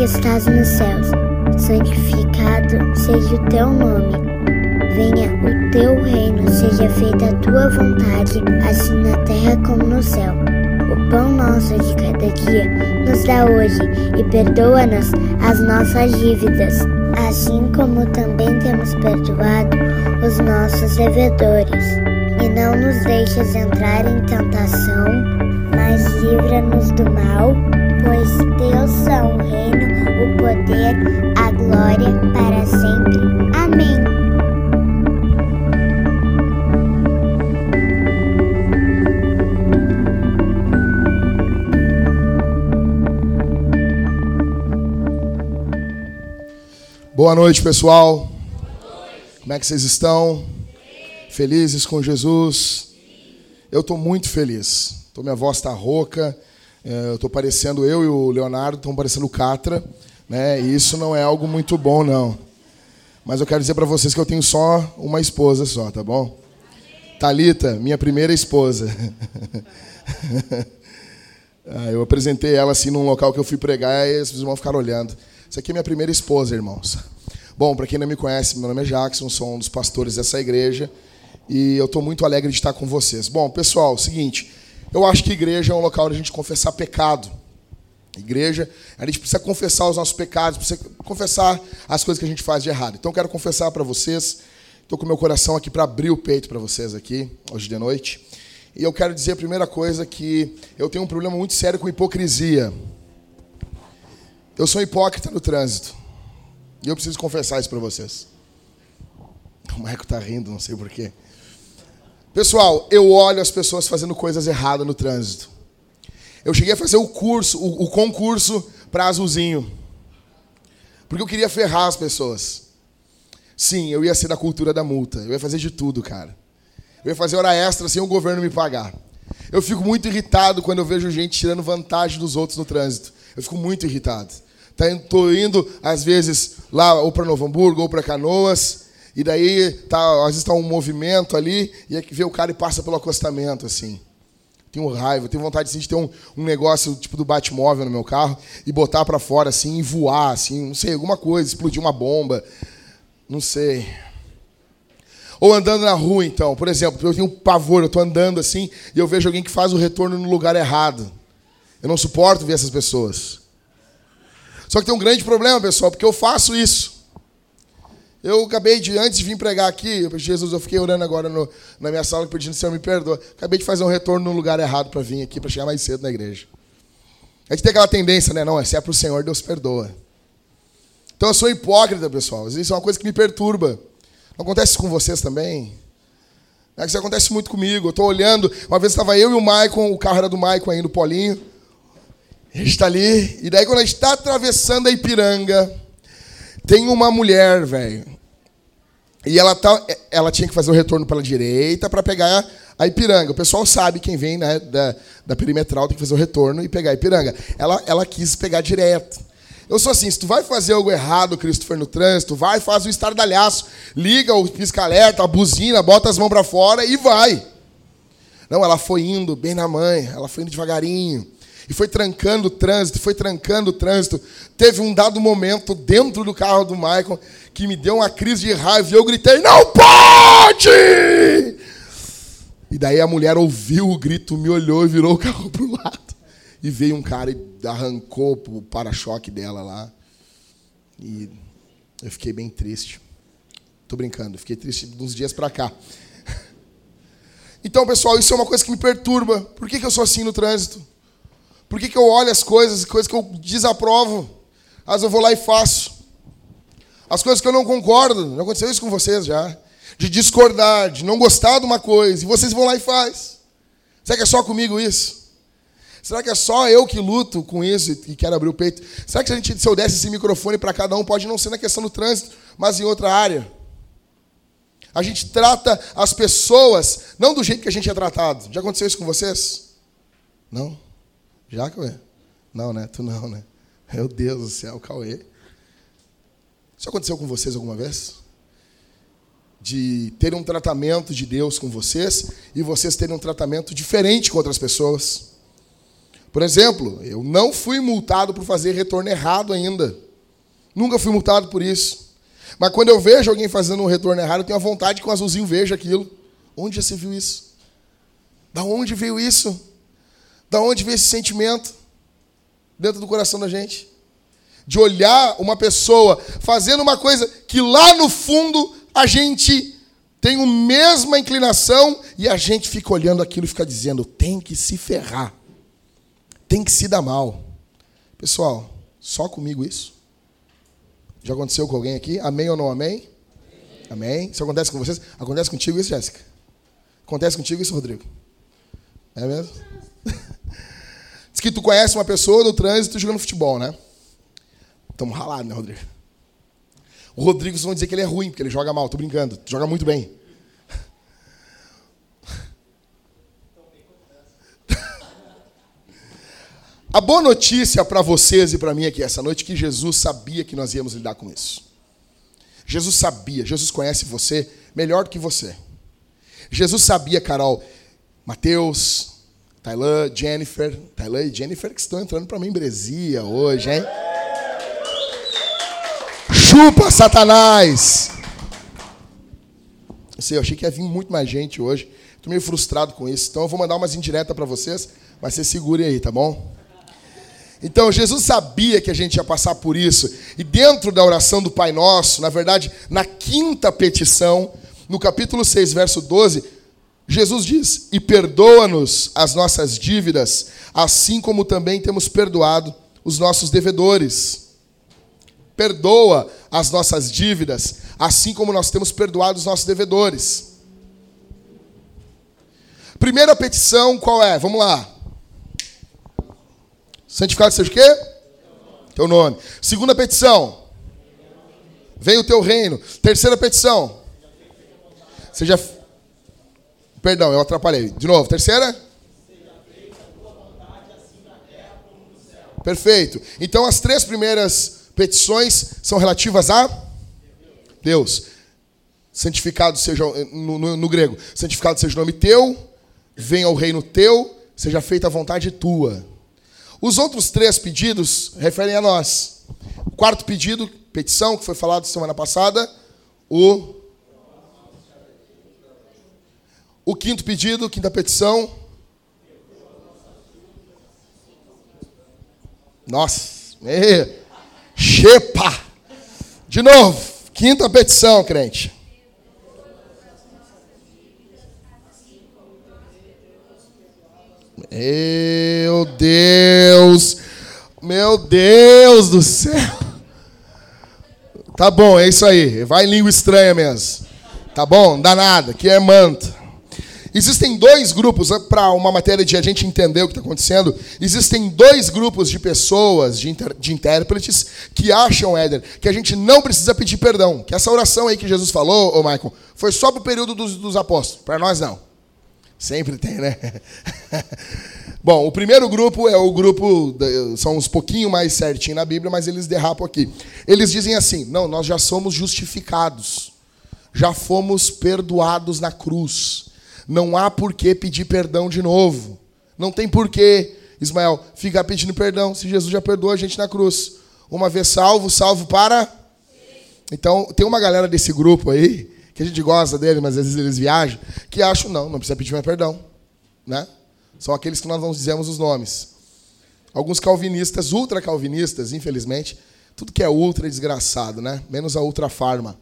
que estás nos céus, santificado seja o teu nome. Venha o teu reino, seja feita a tua vontade, assim na terra como no céu. O pão nosso de cada dia nos dá hoje e perdoa-nos as nossas dívidas, assim como também temos perdoado os nossos devedores. E não nos deixes entrar em tentação, mas livra-nos do mal pois teus são o reino, o poder, a glória para sempre. Amém. Boa noite, pessoal. Como é que vocês estão? Felizes com Jesus? Eu estou muito feliz. Tô, minha voz está rouca. É, eu estou parecendo, eu e o Leonardo estão parecendo o Catra, né? E isso não é algo muito bom, não. Mas eu quero dizer para vocês que eu tenho só uma esposa só, tá bom? Talita, minha primeira esposa. ah, eu apresentei ela assim num local que eu fui pregar e vocês vão ficar olhando. Isso aqui é minha primeira esposa, irmãos. Bom, para quem não me conhece, meu nome é Jackson, sou um dos pastores dessa igreja e eu estou muito alegre de estar com vocês. Bom, pessoal, seguinte, eu acho que igreja é um local onde a gente confessar pecado. Igreja, a gente precisa confessar os nossos pecados, precisa confessar as coisas que a gente faz de errado. Então, eu quero confessar para vocês. Estou com meu coração aqui para abrir o peito para vocês aqui, hoje de noite. E eu quero dizer a primeira coisa que eu tenho um problema muito sério com hipocrisia. Eu sou hipócrita no trânsito. E eu preciso confessar isso para vocês. O Marco está rindo, não sei porquê. Pessoal, eu olho as pessoas fazendo coisas erradas no trânsito. Eu cheguei a fazer o curso, o, o concurso para azulzinho. Porque eu queria ferrar as pessoas. Sim, eu ia ser da cultura da multa. Eu ia fazer de tudo, cara. Eu ia fazer hora extra sem o governo me pagar. Eu fico muito irritado quando eu vejo gente tirando vantagem dos outros no trânsito. Eu fico muito irritado. Estou tá, indo, às vezes, lá ou para Novo Hamburgo ou para Canoas. E daí, tá, às vezes está um movimento ali, e é que vê o cara e passa pelo acostamento, assim. Tenho raiva, tenho vontade assim, de ter um, um negócio tipo do Batmóvel no meu carro e botar para fora assim e voar, assim, não sei, alguma coisa, explodir uma bomba, não sei. Ou andando na rua, então, por exemplo, eu tenho um pavor, eu estou andando assim e eu vejo alguém que faz o retorno no lugar errado. Eu não suporto ver essas pessoas. Só que tem um grande problema, pessoal, porque eu faço isso. Eu acabei de, antes de vir pregar aqui, Jesus, eu fiquei orando agora no, na minha sala pedindo, Senhor, me perdoa. Acabei de fazer um retorno no lugar errado para vir aqui, para chegar mais cedo na igreja. A gente tem aquela tendência, né? Não, se é para o Senhor, Deus perdoa. Então eu sou hipócrita, pessoal. Isso é uma coisa que me perturba. Não acontece com vocês também? É isso acontece muito comigo. Eu estou olhando, uma vez estava eu e o Maicon, o carro era do Maicon ainda, o Polinho. A gente está ali, e daí quando a gente está atravessando a Ipiranga, tem uma mulher, velho. E ela, tá, ela tinha que fazer o retorno pela direita para pegar a Ipiranga. O pessoal sabe quem vem né, da, da perimetral tem que fazer o retorno e pegar a Ipiranga. Ela, ela quis pegar direto. Eu sou assim, se tu vai fazer algo errado, Christopher, no trânsito, vai, faz o estardalhaço, liga o pisca-alerta, a buzina, bota as mãos para fora e vai. Não, ela foi indo bem na mãe, ela foi indo devagarinho e foi trancando o trânsito, foi trancando o trânsito. Teve um dado momento dentro do carro do Michael que me deu uma crise de raiva e eu gritei: Não pode! E daí a mulher ouviu o grito, me olhou e virou o carro para o lado. E veio um cara e arrancou o para-choque dela lá. E eu fiquei bem triste. Tô brincando, fiquei triste uns dias para cá. Então, pessoal, isso é uma coisa que me perturba. Por que, que eu sou assim no trânsito? Por que, que eu olho as coisas, coisas que eu desaprovo? Às eu vou lá e faço. As coisas que eu não concordo, já aconteceu isso com vocês já. De discordar, de não gostar de uma coisa, e vocês vão lá e faz. Será que é só comigo isso? Será que é só eu que luto com isso e quero abrir o peito? Será que a gente, se eu desse esse microfone para cada um, pode não ser na questão do trânsito, mas em outra área? A gente trata as pessoas não do jeito que a gente é tratado. Já aconteceu isso com vocês? Não? Já, Cauê? Não, né? Tu não, né? Meu Deus do céu, Cauê. Isso aconteceu com vocês alguma vez? De ter um tratamento de Deus com vocês e vocês terem um tratamento diferente com outras pessoas. Por exemplo, eu não fui multado por fazer retorno errado ainda. Nunca fui multado por isso. Mas quando eu vejo alguém fazendo um retorno errado, eu tenho a vontade que o azulzinho veja aquilo. Onde já se viu isso? Da onde veio isso? Da onde veio esse sentimento dentro do coração da gente? De olhar uma pessoa fazendo uma coisa que lá no fundo a gente tem a mesma inclinação e a gente fica olhando aquilo e fica dizendo: tem que se ferrar, tem que se dar mal. Pessoal, só comigo isso? Já aconteceu com alguém aqui? Amém ou não amém? Amém. amém. Isso acontece com vocês? Acontece contigo isso, Jéssica? Acontece contigo isso, Rodrigo? É mesmo? Diz que tu conhece uma pessoa no trânsito jogando futebol, né? Estamos ralados, né, Rodrigo? O Rodrigo, vocês vão dizer que ele é ruim, porque ele joga mal. Tô brincando. Joga muito bem. A boa notícia para vocês e para mim aqui essa noite é que Jesus sabia que nós íamos lidar com isso. Jesus sabia, Jesus conhece você melhor do que você. Jesus sabia, Carol, Mateus, Tailã, Jennifer, Tailã e Jennifer que estão entrando para a membresia hoje, hein? Chupa, Satanás! Eu sei, eu achei que ia vir muito mais gente hoje. Estou meio frustrado com isso. Então eu vou mandar umas indiretas para vocês, mas vocês segurem aí, tá bom? Então, Jesus sabia que a gente ia passar por isso. E dentro da oração do Pai Nosso, na verdade, na quinta petição, no capítulo 6, verso 12, Jesus diz: E perdoa-nos as nossas dívidas, assim como também temos perdoado os nossos devedores. Perdoa as nossas dívidas, assim como nós temos perdoado os nossos devedores. Primeira petição, qual é? Vamos lá. Santificado seja o quê? Teu nome. Segunda petição. Venha o teu reino. Terceira petição. Seja. Perdão, eu atrapalhei. De novo. Terceira? Perfeito. Então as três primeiras petições são relativas a Deus. Santificado seja no, no, no, grego, santificado seja o nome teu, venha o reino teu, seja feita a vontade tua. Os outros três pedidos referem a nós. O quarto pedido, petição, que foi falado semana passada, o o quinto pedido, quinta petição. Nossa, chepa. De novo, quinta petição, crente. Meu Deus, meu Deus do céu. Tá bom, é isso aí. Vai em língua estranha mesmo. Tá bom? Não dá nada, que é manta. Existem dois grupos, para uma matéria de a gente entender o que está acontecendo, existem dois grupos de pessoas, de, inter, de intérpretes, que acham, Éder, que a gente não precisa pedir perdão. Que essa oração aí que Jesus falou, ô Michael, foi só para o período dos, dos apóstolos. Para nós, não. Sempre tem, né? Bom, o primeiro grupo é o grupo, são uns pouquinho mais certinho na Bíblia, mas eles derrapam aqui. Eles dizem assim: não, nós já somos justificados, já fomos perdoados na cruz. Não há por que pedir perdão de novo. Não tem por que, Ismael, ficar pedindo perdão se Jesus já perdoou a gente na cruz. Uma vez salvo, salvo para. Então, tem uma galera desse grupo aí que a gente gosta dele, mas às vezes eles viajam, que acham, não, não precisa pedir mais perdão. Né? São aqueles que nós não dizemos os nomes. Alguns calvinistas, ultra calvinistas, infelizmente, tudo que é ultra é desgraçado, né? Menos a ultra farma.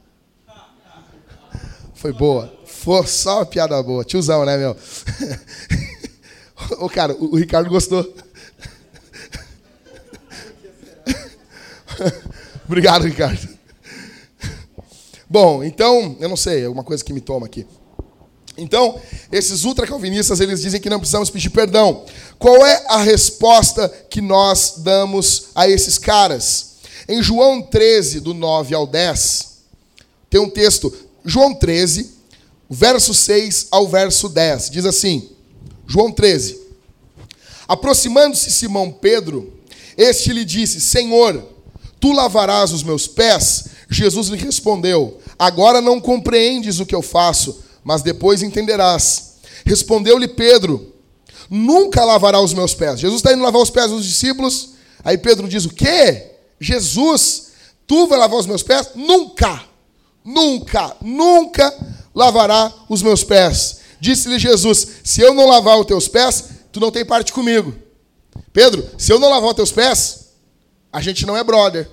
Foi boa. Foi só uma piada boa. Tiozão, né, meu? o cara, o Ricardo gostou. Obrigado, Ricardo. Bom, então, eu não sei, alguma coisa que me toma aqui. Então, esses ultracalvinistas, eles dizem que não precisamos pedir perdão. Qual é a resposta que nós damos a esses caras? Em João 13, do 9 ao 10, tem um texto, João 13, verso 6 ao verso 10, diz assim: João 13. Aproximando-se Simão Pedro, este lhe disse: Senhor, tu lavarás os meus pés? Jesus lhe respondeu: Agora não compreendes o que eu faço, mas depois entenderás. Respondeu-lhe Pedro: nunca lavará os meus pés. Jesus está indo lavar os pés dos discípulos. Aí Pedro diz: O quê? Jesus, tu vai lavar os meus pés? Nunca, nunca, nunca lavará os meus pés. Disse-lhe Jesus: Se eu não lavar os teus pés, tu não tem parte comigo. Pedro, se eu não lavar os teus pés, a gente não é brother.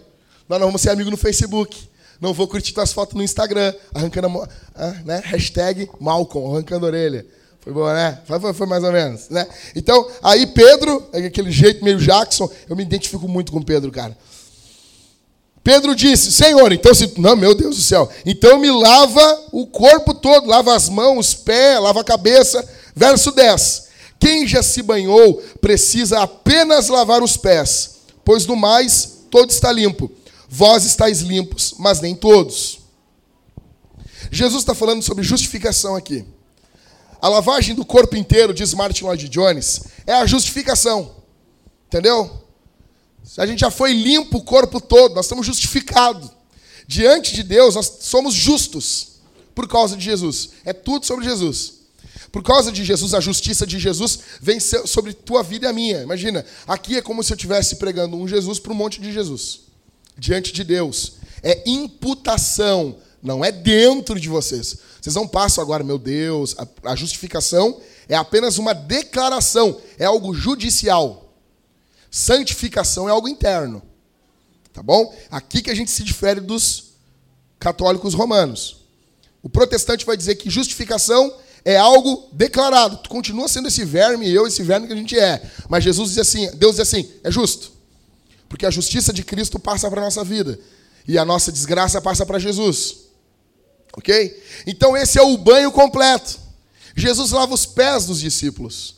Nós não vamos ser amigo no Facebook. Não vou curtir tuas fotos no Instagram, arrancando a, né? Hashtag Malcolm, arrancando a orelha. Foi boa, né? Foi, foi, mais ou menos, né? Então, aí Pedro, aquele jeito meio Jackson, eu me identifico muito com Pedro, cara. Pedro disse: Senhor, então se. Não, meu Deus do céu. Então me lava o corpo todo, lava as mãos, os pés, lava a cabeça. Verso 10. Quem já se banhou precisa apenas lavar os pés, pois do mais todo está limpo. Vós estáis limpos, mas nem todos. Jesus está falando sobre justificação aqui. A lavagem do corpo inteiro, diz Martin Lloyd Jones, é a justificação. Entendeu? A gente já foi limpo o corpo todo, nós estamos justificados. Diante de Deus, nós somos justos por causa de Jesus. É tudo sobre Jesus. Por causa de Jesus, a justiça de Jesus vem sobre tua vida e a minha. Imagina, aqui é como se eu estivesse pregando um Jesus para um monte de Jesus. Diante de Deus. É imputação, não é dentro de vocês. Vocês não passam agora, meu Deus, a, a justificação é apenas uma declaração, é algo judicial. Santificação é algo interno. Tá bom? Aqui que a gente se difere dos católicos romanos. O protestante vai dizer que justificação é algo declarado. Tu continua sendo esse verme, eu, esse verme que a gente é. Mas Jesus diz assim, Deus diz assim, é justo. Porque a justiça de Cristo passa para a nossa vida. E a nossa desgraça passa para Jesus. Ok? Então esse é o banho completo. Jesus lava os pés dos discípulos.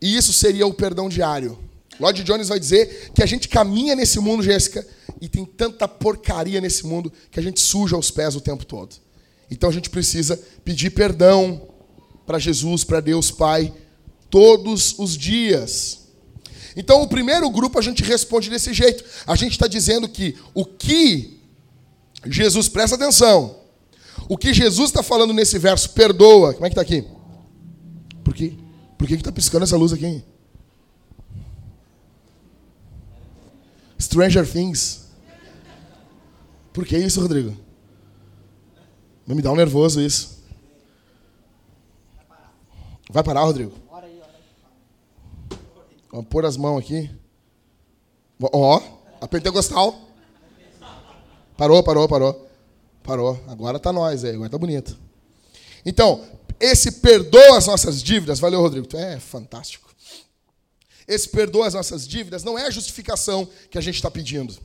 E isso seria o perdão diário. Lloyd Jones vai dizer que a gente caminha nesse mundo, Jéssica, e tem tanta porcaria nesse mundo que a gente suja os pés o tempo todo. Então a gente precisa pedir perdão para Jesus, para Deus Pai, todos os dias. Então o primeiro grupo a gente responde desse jeito. A gente está dizendo que o que Jesus, presta atenção, o que Jesus está falando nesse verso, perdoa. Como é que está aqui? Por quê? Por que está piscando essa luz aqui? Stranger Things. Por que isso, Rodrigo? Me dá um nervoso isso. Vai parar, Rodrigo? Vamos pôr as mãos aqui. Ó, a pentecostal. Parou, parou, parou. Parou. Agora tá nós aí, agora tá bonito. Então, esse perdoa as nossas dívidas. Valeu, Rodrigo. É fantástico. Esse perdoa as nossas dívidas não é a justificação que a gente está pedindo.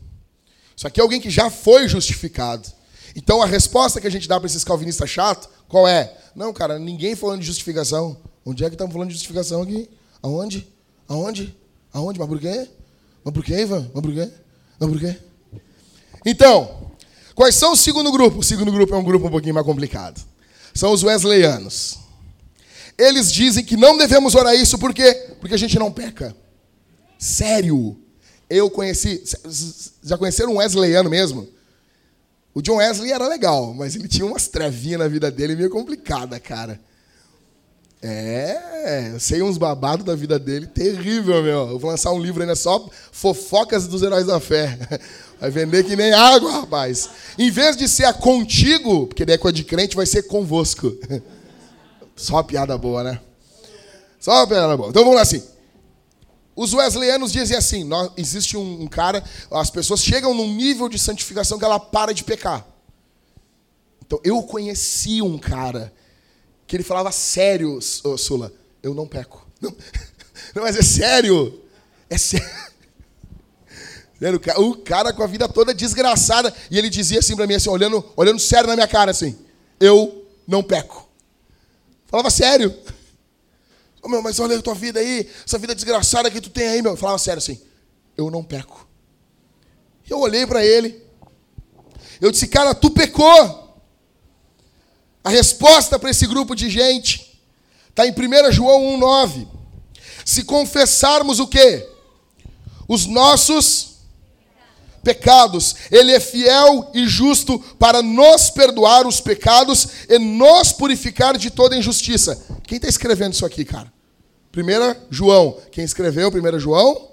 Isso aqui é alguém que já foi justificado. Então a resposta que a gente dá para esses calvinistas chatos, qual é? Não, cara, ninguém falando de justificação. Onde é que estamos falando de justificação aqui? Aonde? Aonde? Aonde? Mas por quê? Mas por quê, Ivan? Mas por quê? Mas por quê? Então, quais são o segundo grupo? O segundo grupo é um grupo um pouquinho mais complicado. São os wesleyanos. Eles dizem que não devemos orar isso por quê? Porque a gente não peca. Sério. Eu conheci. Já conheceram um Wesleyano mesmo? O John Wesley era legal, mas ele tinha umas trevinhas na vida dele meio complicada, cara. É, eu sei uns babados da vida dele, terrível, meu. Eu vou lançar um livro ainda só fofocas dos heróis da fé. Vai vender que nem água, rapaz. Em vez de ser a contigo, porque daí é coisa de crente, vai ser convosco. Só uma piada boa, né? Só uma piada boa. Então vamos lá assim. Os wesleyanos dizem assim: nós, existe um, um, cara, as pessoas chegam num nível de santificação que ela para de pecar. Então eu conheci um cara que ele falava sério, Sula, eu não peco. Não, não mas é sério. É sério. O cara com a vida toda desgraçada. E ele dizia assim para mim, assim, olhando, olhando sério na minha cara, assim: Eu não peco. Falava sério. Oh, meu, mas olha a tua vida aí, essa vida desgraçada que tu tem aí, meu. Falava sério assim. Eu não peco. Eu olhei para ele. Eu disse, cara, tu pecou. A resposta para esse grupo de gente está em 1 João 1,9. Se confessarmos o quê? Os nossos pecados. Ele é fiel e justo para nos perdoar os pecados e nos purificar de toda injustiça. Quem está escrevendo isso aqui, cara? Primeira João. Quem escreveu primeira João?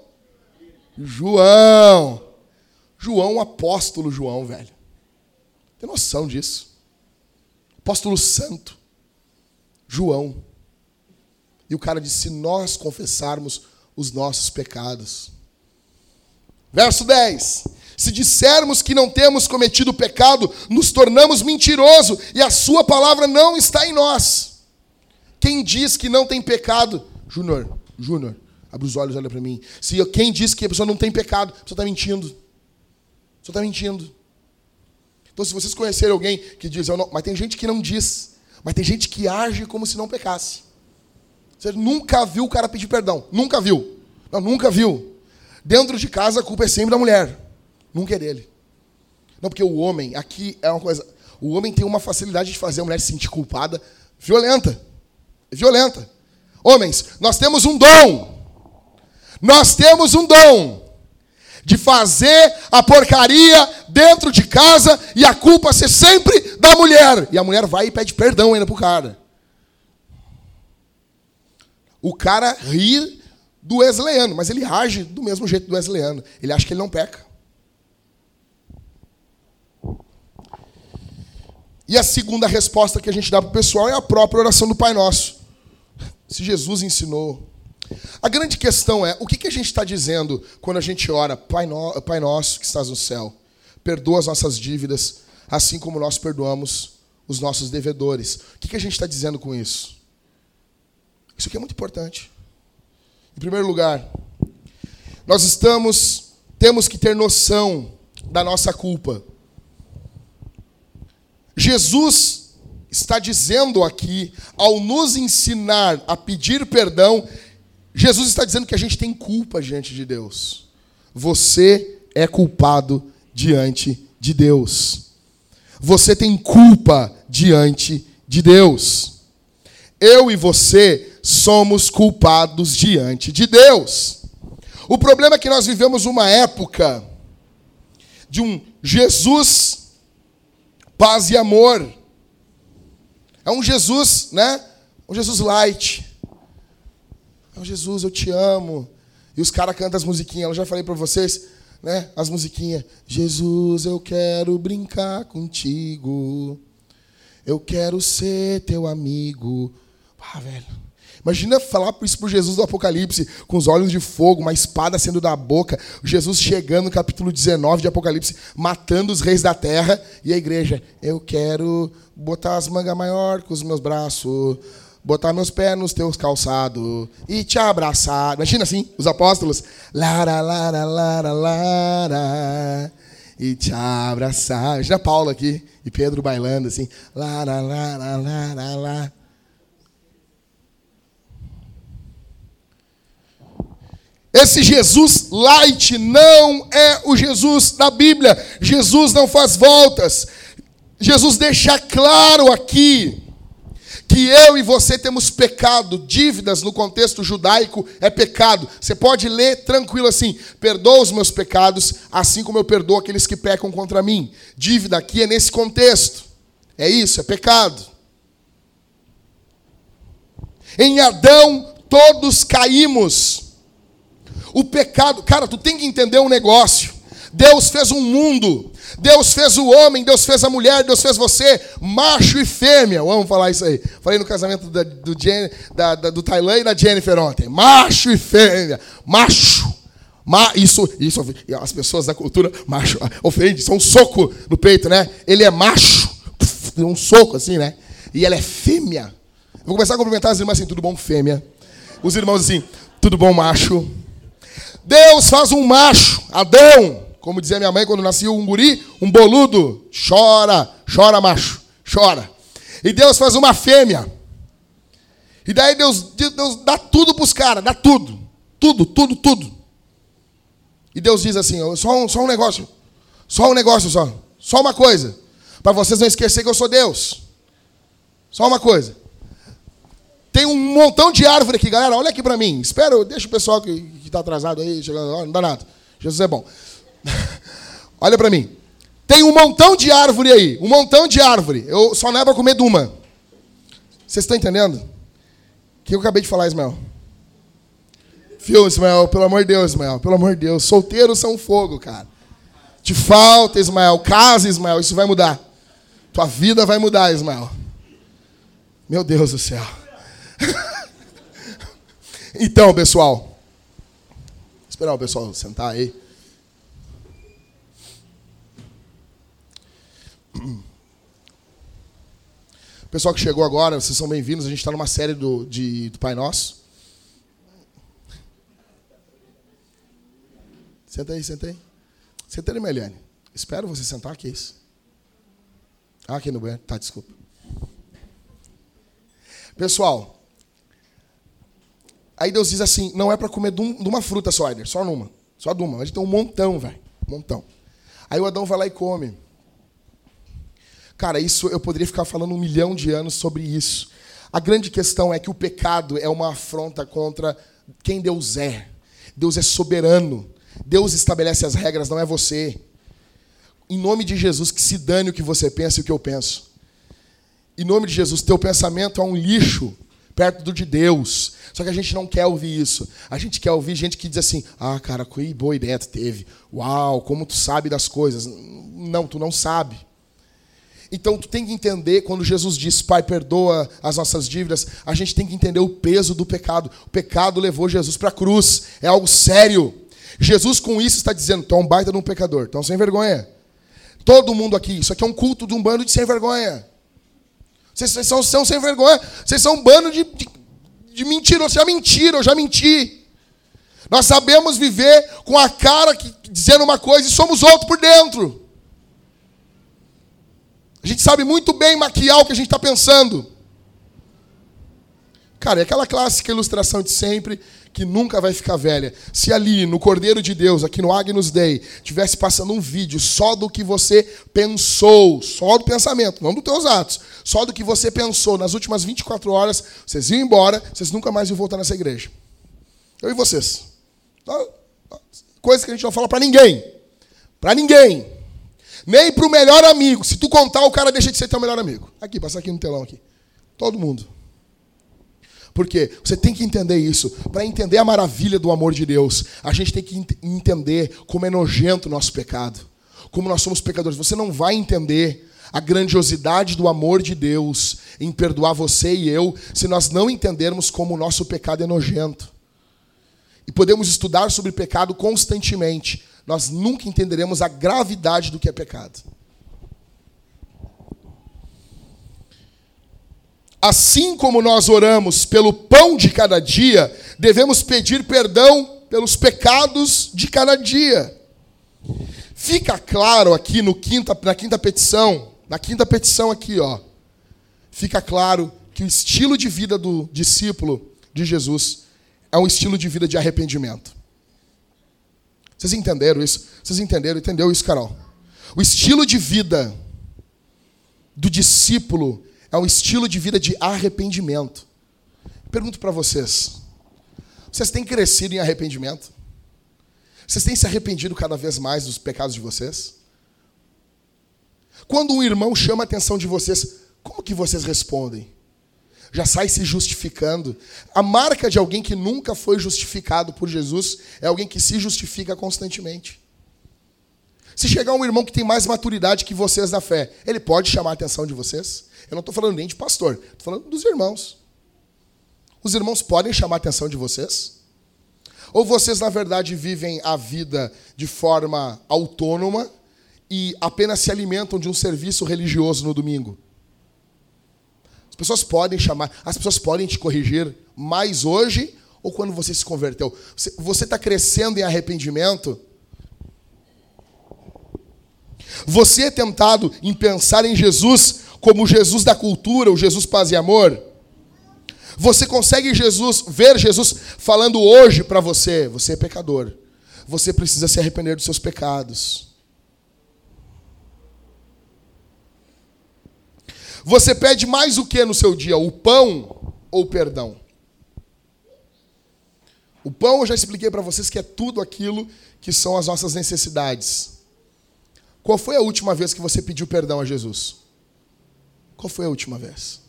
João. João, apóstolo João, velho. Tem noção disso? Apóstolo Santo. João. E o cara disse: se nós confessarmos os nossos pecados. Verso 10. Se dissermos que não temos cometido pecado, nos tornamos mentiroso e a sua palavra não está em nós. Quem diz que não tem pecado, Júnior, Júnior, abre os olhos, olha para mim. Se quem diz que a pessoa não tem pecado, a pessoa está mentindo. A pessoa está mentindo. Então, se vocês conhecerem alguém que diz, eu não, mas tem gente que não diz, mas tem gente que age como se não pecasse. Você nunca viu o cara pedir perdão, nunca viu. Não, nunca viu. Dentro de casa a culpa é sempre da mulher. Nunca é dele. Não, porque o homem, aqui é uma coisa. O homem tem uma facilidade de fazer a mulher se sentir culpada violenta. Violenta. Homens, nós temos um dom. Nós temos um dom de fazer a porcaria dentro de casa e a culpa ser sempre da mulher. E a mulher vai e pede perdão ainda pro cara. O cara ri do Wesleyano, mas ele age do mesmo jeito do Wesleyano. Ele acha que ele não peca. E a segunda resposta que a gente dá para o pessoal é a própria oração do Pai Nosso. Se Jesus ensinou. A grande questão é, o que, que a gente está dizendo quando a gente ora, Pai, no, Pai Nosso que estás no céu, perdoa as nossas dívidas, assim como nós perdoamos os nossos devedores. O que, que a gente está dizendo com isso? Isso aqui é muito importante. Em primeiro lugar, nós estamos, temos que ter noção da nossa culpa. Jesus está dizendo aqui, ao nos ensinar a pedir perdão, Jesus está dizendo que a gente tem culpa diante de Deus. Você é culpado diante de Deus. Você tem culpa diante de Deus. Eu e você somos culpados diante de Deus. O problema é que nós vivemos uma época de um Jesus paz e amor. É um Jesus, né? Um Jesus light. É um Jesus, eu te amo. E os caras cantam as musiquinhas, eu já falei para vocês, né? As musiquinhas. Jesus, eu quero brincar contigo. Eu quero ser teu amigo. Ah, velho. Imagina falar isso para Jesus do Apocalipse, com os olhos de fogo, uma espada sendo da boca, Jesus chegando no capítulo 19 de Apocalipse, matando os reis da terra, e a igreja, eu quero botar as mangas maior com os meus braços, botar meus pés nos teus calçados e te abraçar. Imagina assim, os apóstolos, lara, lara, lara, lara, e te abraçar. Imagina Paulo aqui e Pedro bailando assim, lara, lara, lara, lara. Esse Jesus light não é o Jesus da Bíblia. Jesus não faz voltas. Jesus deixa claro aqui que eu e você temos pecado, dívidas no contexto judaico é pecado. Você pode ler tranquilo assim: perdoa os meus pecados, assim como eu perdoo aqueles que pecam contra mim. Dívida aqui é nesse contexto. É isso, é pecado. Em Adão todos caímos. O pecado, cara, tu tem que entender um negócio. Deus fez um mundo, Deus fez o homem, Deus fez a mulher, Deus fez você, macho e fêmea. Vamos falar isso aí. Falei no casamento da, do, Jen, da, da, do Thailand e da Jennifer ontem. Macho e fêmea. Macho. Ma, isso, isso, as pessoas da cultura, macho, ofende, são um soco no peito, né? Ele é macho, um soco assim, né? E ela é fêmea. Vou começar a cumprimentar as irmãs assim, tudo bom, fêmea? Os irmãos assim, tudo bom, macho? Deus faz um macho, Adão, como dizia minha mãe quando nasceu um guri, um boludo, chora, chora macho, chora. E Deus faz uma fêmea. E daí Deus, Deus dá tudo para os caras, dá tudo. Tudo, tudo, tudo. E Deus diz assim: só um, só um negócio. Só um negócio só. Só uma coisa. Para vocês não esquecerem que eu sou Deus. Só uma coisa. Tem um montão de árvore aqui, galera. Olha aqui para mim. Espero, deixa o pessoal que está atrasado aí, chegando, não dá nada. Jesus é bom. Olha para mim. Tem um montão de árvore aí, um montão de árvore. Eu só não é para comer de uma. Vocês estão entendendo? O que eu acabei de falar, Ismael? Viu, Ismael? Pelo amor de Deus, Ismael. Pelo amor de Deus. Solteiros são fogo, cara. Te falta, Ismael. Casa, Ismael. Isso vai mudar. Tua vida vai mudar, Ismael. Meu Deus do céu. então, pessoal. Esperar o pessoal sentar aí. Pessoal que chegou agora, vocês são bem-vindos. A gente está numa série do, de, do Pai Nosso. Senta aí, senta aí. Senta aí, Meliane. Espero você sentar, que é isso? Ah, aqui no banheiro. Tá, desculpa. Pessoal, aí Deus diz assim, não é para comer de, uma fruta só, Eder, só numa. Só de uma. A gente tem um montão, velho. Um montão. Aí o Adão vai lá e come. Cara, isso eu poderia ficar falando um milhão de anos sobre isso. A grande questão é que o pecado é uma afronta contra quem Deus é. Deus é soberano. Deus estabelece as regras, não é você. Em nome de Jesus, que se dane o que você pensa e o que eu penso. Em nome de Jesus, teu pensamento é um lixo perto do de Deus. Só que a gente não quer ouvir isso. A gente quer ouvir gente que diz assim: ah, cara, que boa ideia tu teve. Uau, como tu sabe das coisas. Não, tu não sabe. Então tu tem que entender, quando Jesus diz, Pai, perdoa as nossas dívidas, a gente tem que entender o peso do pecado. O pecado levou Jesus para a cruz. É algo sério. Jesus com isso está dizendo, tu é um baita de um pecador, então sem vergonha. Todo mundo aqui, isso aqui é um culto de um bando de sem vergonha. Vocês, vocês são, são, sem vergonha, vocês são um bando de, de, de mentirosos. Já mentiram, eu já menti. Nós sabemos viver com a cara que, dizendo uma coisa e somos outro por dentro. A gente sabe muito bem maquiar o que a gente está pensando. Cara, é aquela clássica ilustração de sempre que nunca vai ficar velha. Se ali no Cordeiro de Deus, aqui no Agnus Dei, tivesse passando um vídeo só do que você pensou, só do pensamento, não dos teus atos, só do que você pensou nas últimas 24 horas, vocês iam embora, vocês nunca mais iam voltar nessa igreja. Eu e vocês. Coisa que a gente não fala para ninguém. Para ninguém. Nem para o melhor amigo. Se tu contar, o cara deixa de ser teu melhor amigo. Aqui, passa aqui no telão aqui. Todo mundo. Porque você tem que entender isso. Para entender a maravilha do amor de Deus, a gente tem que entender como é nojento o nosso pecado. Como nós somos pecadores. Você não vai entender a grandiosidade do amor de Deus em perdoar você e eu se nós não entendermos como o nosso pecado é nojento. E podemos estudar sobre pecado constantemente, nós nunca entenderemos a gravidade do que é pecado. Assim como nós oramos pelo pão de cada dia, devemos pedir perdão pelos pecados de cada dia. Fica claro aqui no quinta, na quinta petição, na quinta petição aqui, ó. Fica claro que o estilo de vida do discípulo de Jesus é um estilo de vida de arrependimento. Vocês entenderam isso? Vocês entenderam? Entendeu isso, Carol? O estilo de vida do discípulo é um estilo de vida de arrependimento. Pergunto para vocês: vocês têm crescido em arrependimento? Vocês têm se arrependido cada vez mais dos pecados de vocês? Quando um irmão chama a atenção de vocês, como que vocês respondem? já sai se justificando. A marca de alguém que nunca foi justificado por Jesus é alguém que se justifica constantemente. Se chegar um irmão que tem mais maturidade que vocês na fé, ele pode chamar a atenção de vocês? Eu não estou falando nem de pastor, estou falando dos irmãos. Os irmãos podem chamar a atenção de vocês? Ou vocês, na verdade, vivem a vida de forma autônoma e apenas se alimentam de um serviço religioso no domingo? pessoas podem chamar, as pessoas podem te corrigir mais hoje ou quando você se converteu. Você está crescendo em arrependimento? Você é tentado em pensar em Jesus como Jesus da cultura, o Jesus paz e amor? Você consegue Jesus ver Jesus falando hoje para você, você é pecador. Você precisa se arrepender dos seus pecados. Você pede mais o que no seu dia? O pão ou o perdão? O pão eu já expliquei para vocês que é tudo aquilo que são as nossas necessidades. Qual foi a última vez que você pediu perdão a Jesus? Qual foi a última vez?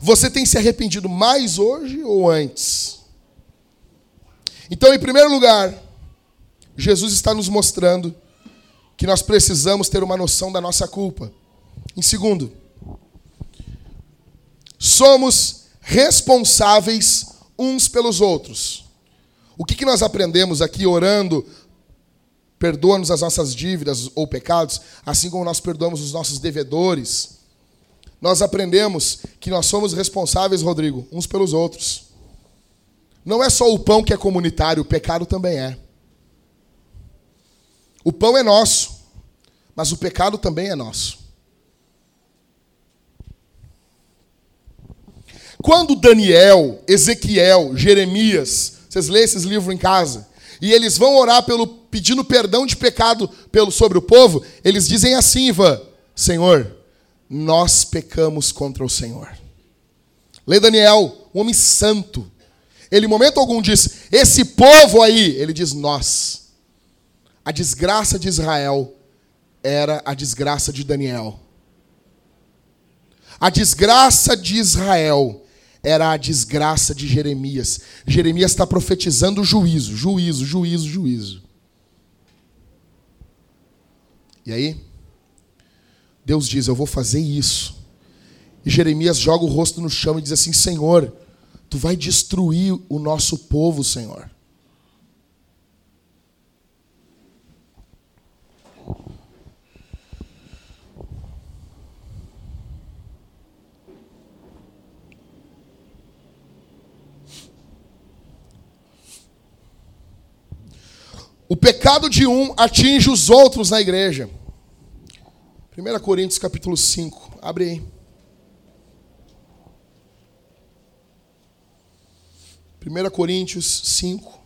Você tem se arrependido mais hoje ou antes? Então, em primeiro lugar, Jesus está nos mostrando que nós precisamos ter uma noção da nossa culpa. Em segundo, somos responsáveis uns pelos outros. O que, que nós aprendemos aqui orando? Perdoa-nos as nossas dívidas ou pecados, assim como nós perdoamos os nossos devedores. Nós aprendemos que nós somos responsáveis, Rodrigo, uns pelos outros. Não é só o pão que é comunitário, o pecado também é. O pão é nosso, mas o pecado também é nosso. Quando Daniel, Ezequiel, Jeremias, vocês lêem esses livros em casa, e eles vão orar pelo pedindo perdão de pecado pelo sobre o povo, eles dizem assim, Ivan, Senhor, nós pecamos contra o Senhor. Lê Daniel, um homem santo. Ele, em momento algum, diz: Esse povo aí, ele diz nós. A desgraça de Israel era a desgraça de Daniel. A desgraça de Israel era a desgraça de Jeremias. Jeremias está profetizando juízo, juízo, juízo, juízo. E aí, Deus diz: Eu vou fazer isso. E Jeremias joga o rosto no chão e diz assim: Senhor, tu vai destruir o nosso povo, Senhor. O pecado de um atinge os outros na igreja. 1 Coríntios capítulo 5. Abre aí. 1 Coríntios 5.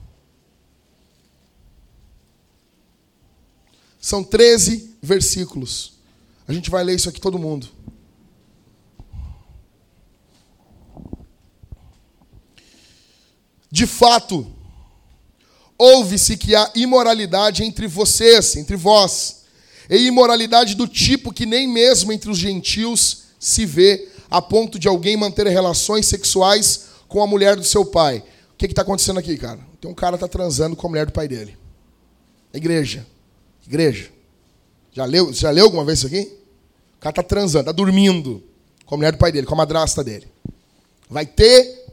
São 13 versículos. A gente vai ler isso aqui todo mundo. De fato, ouve-se que há imoralidade entre vocês, entre vós, e imoralidade do tipo que nem mesmo entre os gentios se vê, a ponto de alguém manter relações sexuais com a mulher do seu pai. O que está acontecendo aqui, cara? Tem um cara que está transando com a mulher do pai dele. Igreja. Igreja. Já leu, já leu alguma vez isso aqui? O cara está transando, está dormindo com a mulher do pai dele, com a madrasta dele. Vai ter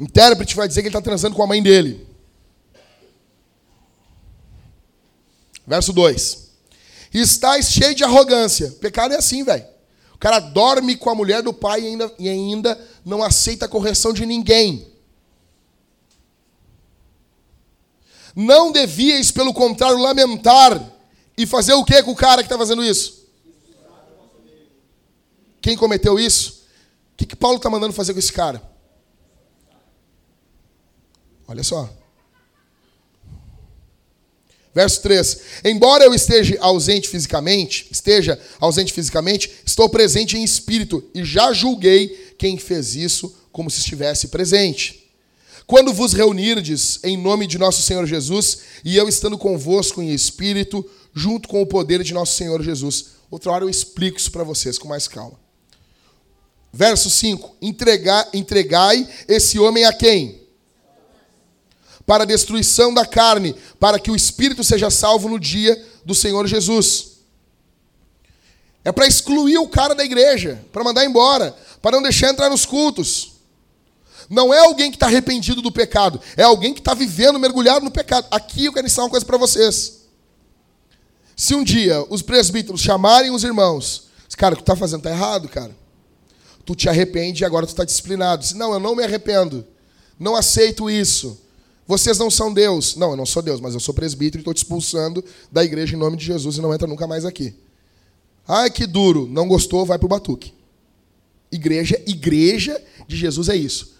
intérprete vai dizer que ele está transando com a mãe dele. Verso 2. Estás cheio de arrogância. Pecado é assim, velho. O cara dorme com a mulher do pai e ainda, e ainda não aceita a correção de ninguém. Não devias, pelo contrário, lamentar e fazer o que com o cara que está fazendo isso? Quem cometeu isso? O que, que Paulo está mandando fazer com esse cara? Olha só. Verso 3: Embora eu esteja ausente fisicamente, esteja ausente fisicamente, estou presente em espírito e já julguei quem fez isso como se estivesse presente. Quando vos reunirdes em nome de nosso Senhor Jesus, e eu estando convosco em espírito, junto com o poder de nosso Senhor Jesus. Outra hora eu explico isso para vocês com mais calma. Verso 5: Entregai, entregai esse homem a quem? Para a destruição da carne, para que o espírito seja salvo no dia do Senhor Jesus. É para excluir o cara da igreja, para mandar embora, para não deixar entrar nos cultos. Não é alguém que está arrependido do pecado, é alguém que está vivendo mergulhado no pecado. Aqui eu quero ensinar uma coisa para vocês. Se um dia os presbíteros chamarem os irmãos, cara, o que tu está fazendo está errado, cara. Tu te arrepende e agora tu está disciplinado. Diz, não, eu não me arrependo. Não aceito isso. Vocês não são Deus. Não, eu não sou Deus, mas eu sou presbítero e estou te expulsando da igreja em nome de Jesus e não entra nunca mais aqui. Ai, que duro. Não gostou, vai para o batuque. Igreja, igreja de Jesus é isso.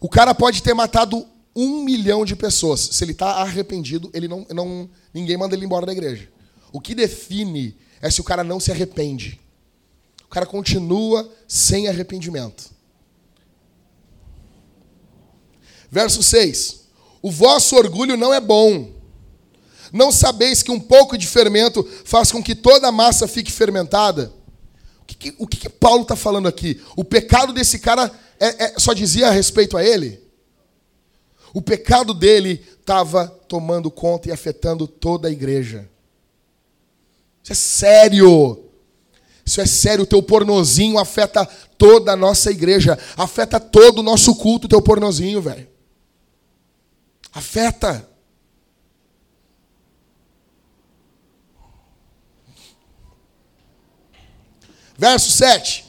O cara pode ter matado um milhão de pessoas. Se ele está arrependido, ele não, não, ninguém manda ele embora da igreja. O que define é se o cara não se arrepende. O cara continua sem arrependimento. Verso 6. O vosso orgulho não é bom. Não sabeis que um pouco de fermento faz com que toda a massa fique fermentada? O que, o que Paulo está falando aqui? O pecado desse cara é, é, só dizia a respeito a ele? O pecado dele estava tomando conta e afetando toda a igreja. Isso é sério. Isso é sério. O teu pornozinho afeta toda a nossa igreja. Afeta todo o nosso culto, o teu pornozinho, velho. Afeta. Verso 7.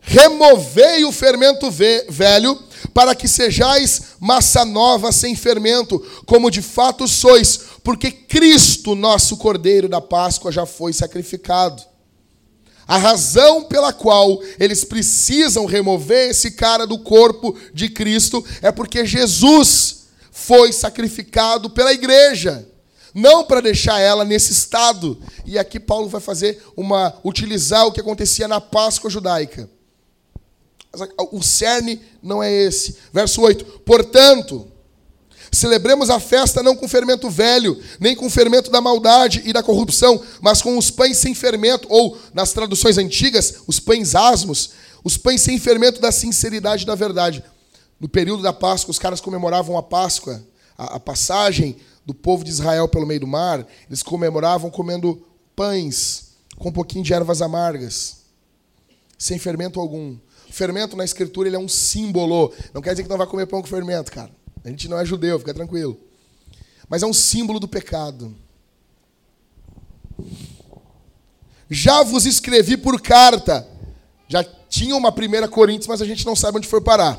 Removei o fermento velho, para que sejais massa nova sem fermento, como de fato sois, porque Cristo, nosso Cordeiro da Páscoa, já foi sacrificado. A razão pela qual eles precisam remover esse cara do corpo de Cristo é porque Jesus foi sacrificado pela igreja não para deixar ela nesse estado. E aqui Paulo vai fazer uma utilizar o que acontecia na Páscoa judaica. O cerne não é esse. Verso 8. Portanto, celebremos a festa não com fermento velho, nem com fermento da maldade e da corrupção, mas com os pães sem fermento, ou nas traduções antigas, os pães asmos, os pães sem fermento da sinceridade e da verdade. No período da Páscoa, os caras comemoravam a Páscoa, a, a passagem do povo de Israel pelo meio do mar, eles comemoravam comendo pães com um pouquinho de ervas amargas, sem fermento algum. O fermento na escritura ele é um símbolo. Não quer dizer que não vai comer pão com fermento, cara. A gente não é judeu, fica tranquilo. Mas é um símbolo do pecado. Já vos escrevi por carta. Já tinha uma primeira Coríntios, mas a gente não sabe onde foi parar.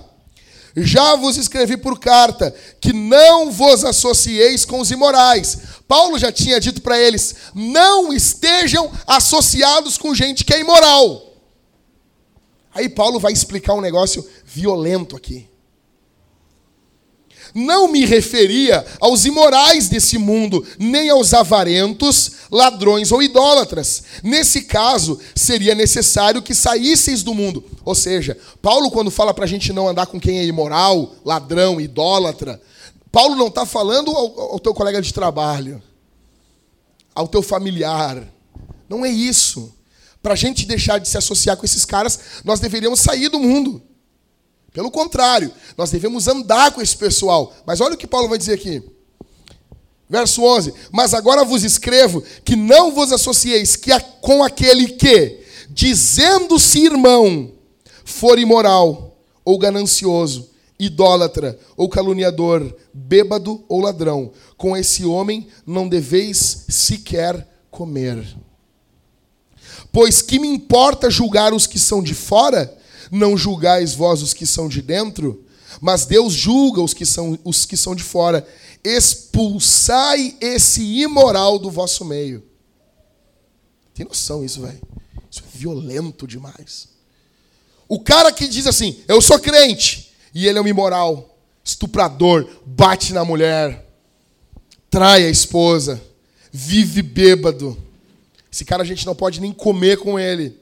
Já vos escrevi por carta que não vos associeis com os imorais. Paulo já tinha dito para eles: não estejam associados com gente que é imoral. Aí Paulo vai explicar um negócio violento aqui não me referia aos imorais desse mundo, nem aos avarentos, ladrões ou idólatras. Nesse caso, seria necessário que saísseis do mundo. Ou seja, Paulo, quando fala para a gente não andar com quem é imoral, ladrão, idólatra, Paulo não está falando ao, ao teu colega de trabalho, ao teu familiar. Não é isso. Para a gente deixar de se associar com esses caras, nós deveríamos sair do mundo. Pelo contrário, nós devemos andar com esse pessoal. Mas olha o que Paulo vai dizer aqui. Verso 11: Mas agora vos escrevo que não vos associeis que com aquele que, dizendo-se irmão, for imoral, ou ganancioso, idólatra, ou caluniador, bêbado ou ladrão. Com esse homem não deveis sequer comer. Pois que me importa julgar os que são de fora? Não julgais vós os que são de dentro, mas Deus julga os que são, os que são de fora. Expulsai esse imoral do vosso meio. Tem noção isso, velho? Isso é violento demais. O cara que diz assim, eu sou crente, e ele é um imoral, estuprador, bate na mulher, trai a esposa, vive bêbado. Esse cara a gente não pode nem comer com ele.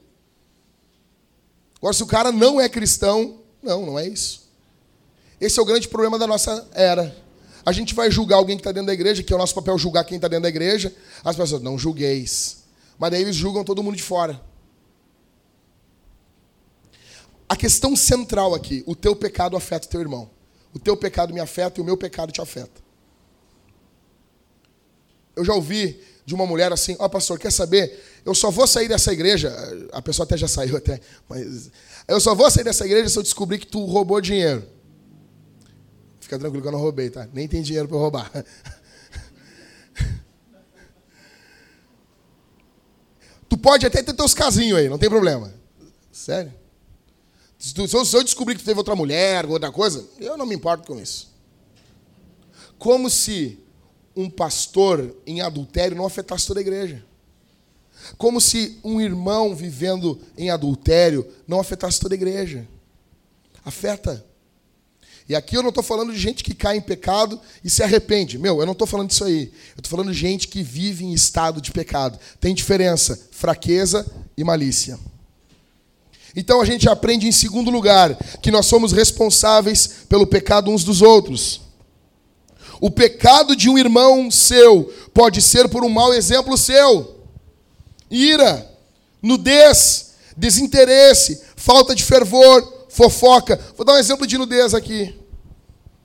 Agora, se o cara não é cristão, não, não é isso. Esse é o grande problema da nossa era. A gente vai julgar alguém que está dentro da igreja, que é o nosso papel julgar quem está dentro da igreja. As pessoas, não julgueis. Mas daí eles julgam todo mundo de fora. A questão central aqui, o teu pecado afeta o teu irmão. O teu pecado me afeta e o meu pecado te afeta. Eu já ouvi de uma mulher assim, ó oh, pastor, quer saber? Eu só vou sair dessa igreja, a pessoa até já saiu até, mas eu só vou sair dessa igreja se eu descobrir que tu roubou dinheiro. Fica tranquilo que eu não roubei, tá? Nem tem dinheiro para roubar. Tu pode até ter teus casinhos aí, não tem problema. Sério? Se, eu descobrir que tu teve outra mulher, outra coisa, eu não me importo com isso. Como se um pastor em adultério não afetasse toda a igreja. Como se um irmão vivendo em adultério não afetasse toda a igreja. Afeta. E aqui eu não estou falando de gente que cai em pecado e se arrepende. Meu, eu não estou falando disso aí. Eu estou falando de gente que vive em estado de pecado. Tem diferença: fraqueza e malícia. Então a gente aprende, em segundo lugar, que nós somos responsáveis pelo pecado uns dos outros. O pecado de um irmão seu pode ser por um mau exemplo seu. Ira, Nudez, desinteresse, falta de fervor, fofoca. Vou dar um exemplo de nudez aqui.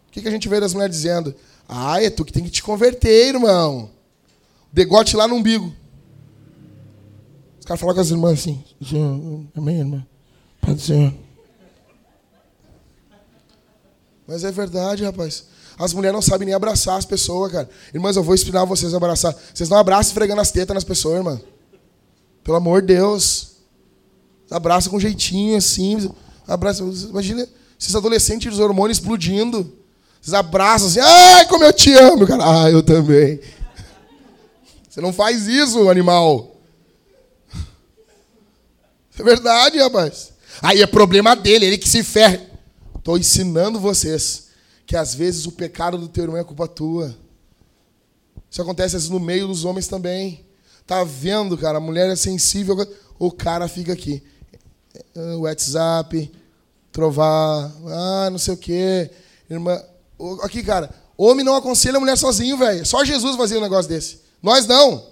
O que, a gente vê das mulheres dizendo? Ah, é tu que tem que te converter, irmão. Degote lá no umbigo. Os caras falam com as irmãs assim. Amém, irmã? Pode ser. Mas é verdade, rapaz. As mulheres não sabem nem abraçar as pessoas, cara. Irmãs, eu vou ensinar vocês a abraçar. Vocês não abraçam esfregando as tetas nas pessoas, irmã. Pelo amor de Deus. Abraça com jeitinho, assim. Abraça. Imagina esses adolescentes os hormônios explodindo. Vocês abraçam assim, ai, como eu te amo, cara. Ah, eu também. Você não faz isso, animal. É verdade, rapaz. Aí é problema dele, ele que se ferra. Estou ensinando vocês que às vezes o pecado do teu irmão é culpa tua. Isso acontece vezes no meio dos homens também. Tá vendo, cara? A mulher é sensível, o cara fica aqui. Ah, WhatsApp, trovar, ah, não sei o quê. Irmã, Aqui, cara, homem não aconselha a mulher sozinho, velho. Só Jesus fazia um negócio desse. Nós não.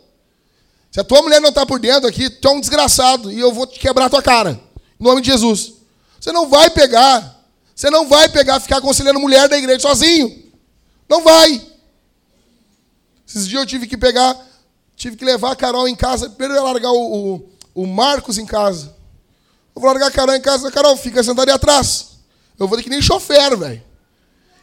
Se a tua mulher não está por dentro aqui, tu é um desgraçado e eu vou te quebrar a tua cara. Em nome de Jesus. Você não vai pegar. Você não vai pegar, ficar aconselhando mulher da igreja sozinho. Não vai. Esses dias eu tive que pegar, tive que levar a Carol em casa. Primeiro eu ia largar o, o, o Marcos em casa. Eu vou largar a Carol em casa. Carol, fica sentada ali atrás. Eu vou ter que nem chofer, velho.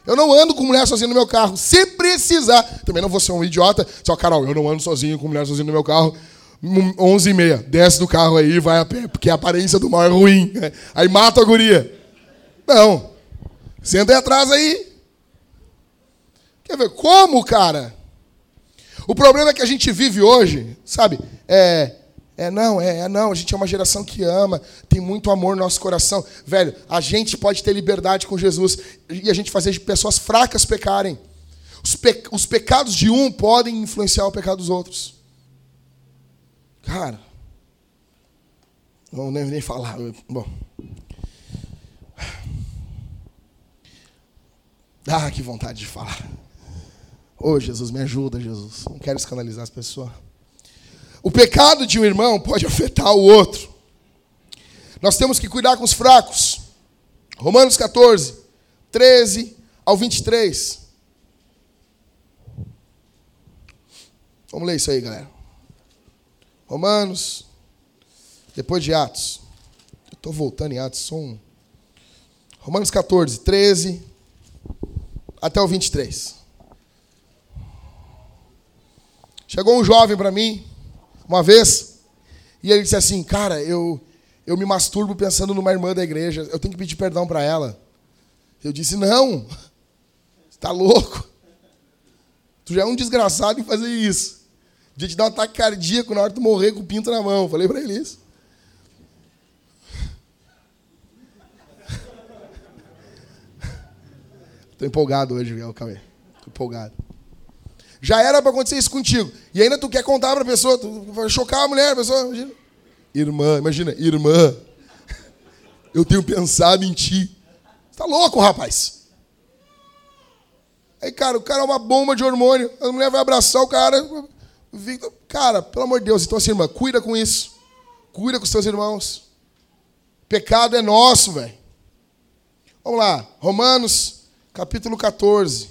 Eu não ando com mulher sozinho no meu carro. Se precisar. Também não vou ser um idiota. Só, Carol, eu não ando sozinho com mulher sozinho no meu carro. 11 e meia. Desce do carro aí vai a pé. Porque a aparência do mal é ruim. Aí mata a guria. Não. Senta aí atrás aí. Quer ver? Como, cara? O problema é que a gente vive hoje, sabe? É é não, é, é, não, a gente é uma geração que ama, tem muito amor no nosso coração. Velho, a gente pode ter liberdade com Jesus e a gente fazer pessoas fracas pecarem. Os, pe os pecados de um podem influenciar o pecado dos outros. Cara, não nem, nem falar. Bom. Ah, que vontade de falar. Ô oh, Jesus, me ajuda, Jesus. Não quero escandalizar as pessoas. O pecado de um irmão pode afetar o outro. Nós temos que cuidar com os fracos. Romanos 14, 13 ao 23. Vamos ler isso aí, galera. Romanos, depois de Atos. Estou voltando em Atos, sou um. Romanos 14, 13 até o 23. Chegou um jovem para mim, uma vez, e ele disse assim: Cara, eu, eu me masturbo pensando numa irmã da igreja, eu tenho que pedir perdão para ela. Eu disse: Não, está louco. Tu já é um desgraçado em fazer isso. De te dar um ataque cardíaco na hora de tu morrer com o pinto na mão. Falei para ele isso. Estou empolgado hoje, Miguel Cauê. Estou empolgado. Já era para acontecer isso contigo. E ainda tu quer contar para a pessoa, tu vai chocar a mulher, a pessoa, imagina. Irmã, imagina, irmã, eu tenho pensado em ti. Tá louco, rapaz? Aí, cara, o cara é uma bomba de hormônio. A mulher vai abraçar o cara. Cara, pelo amor de Deus. Então, assim, irmã, cuida com isso. Cuida com os teus irmãos. Pecado é nosso, velho. Vamos lá. Romanos, capítulo 14.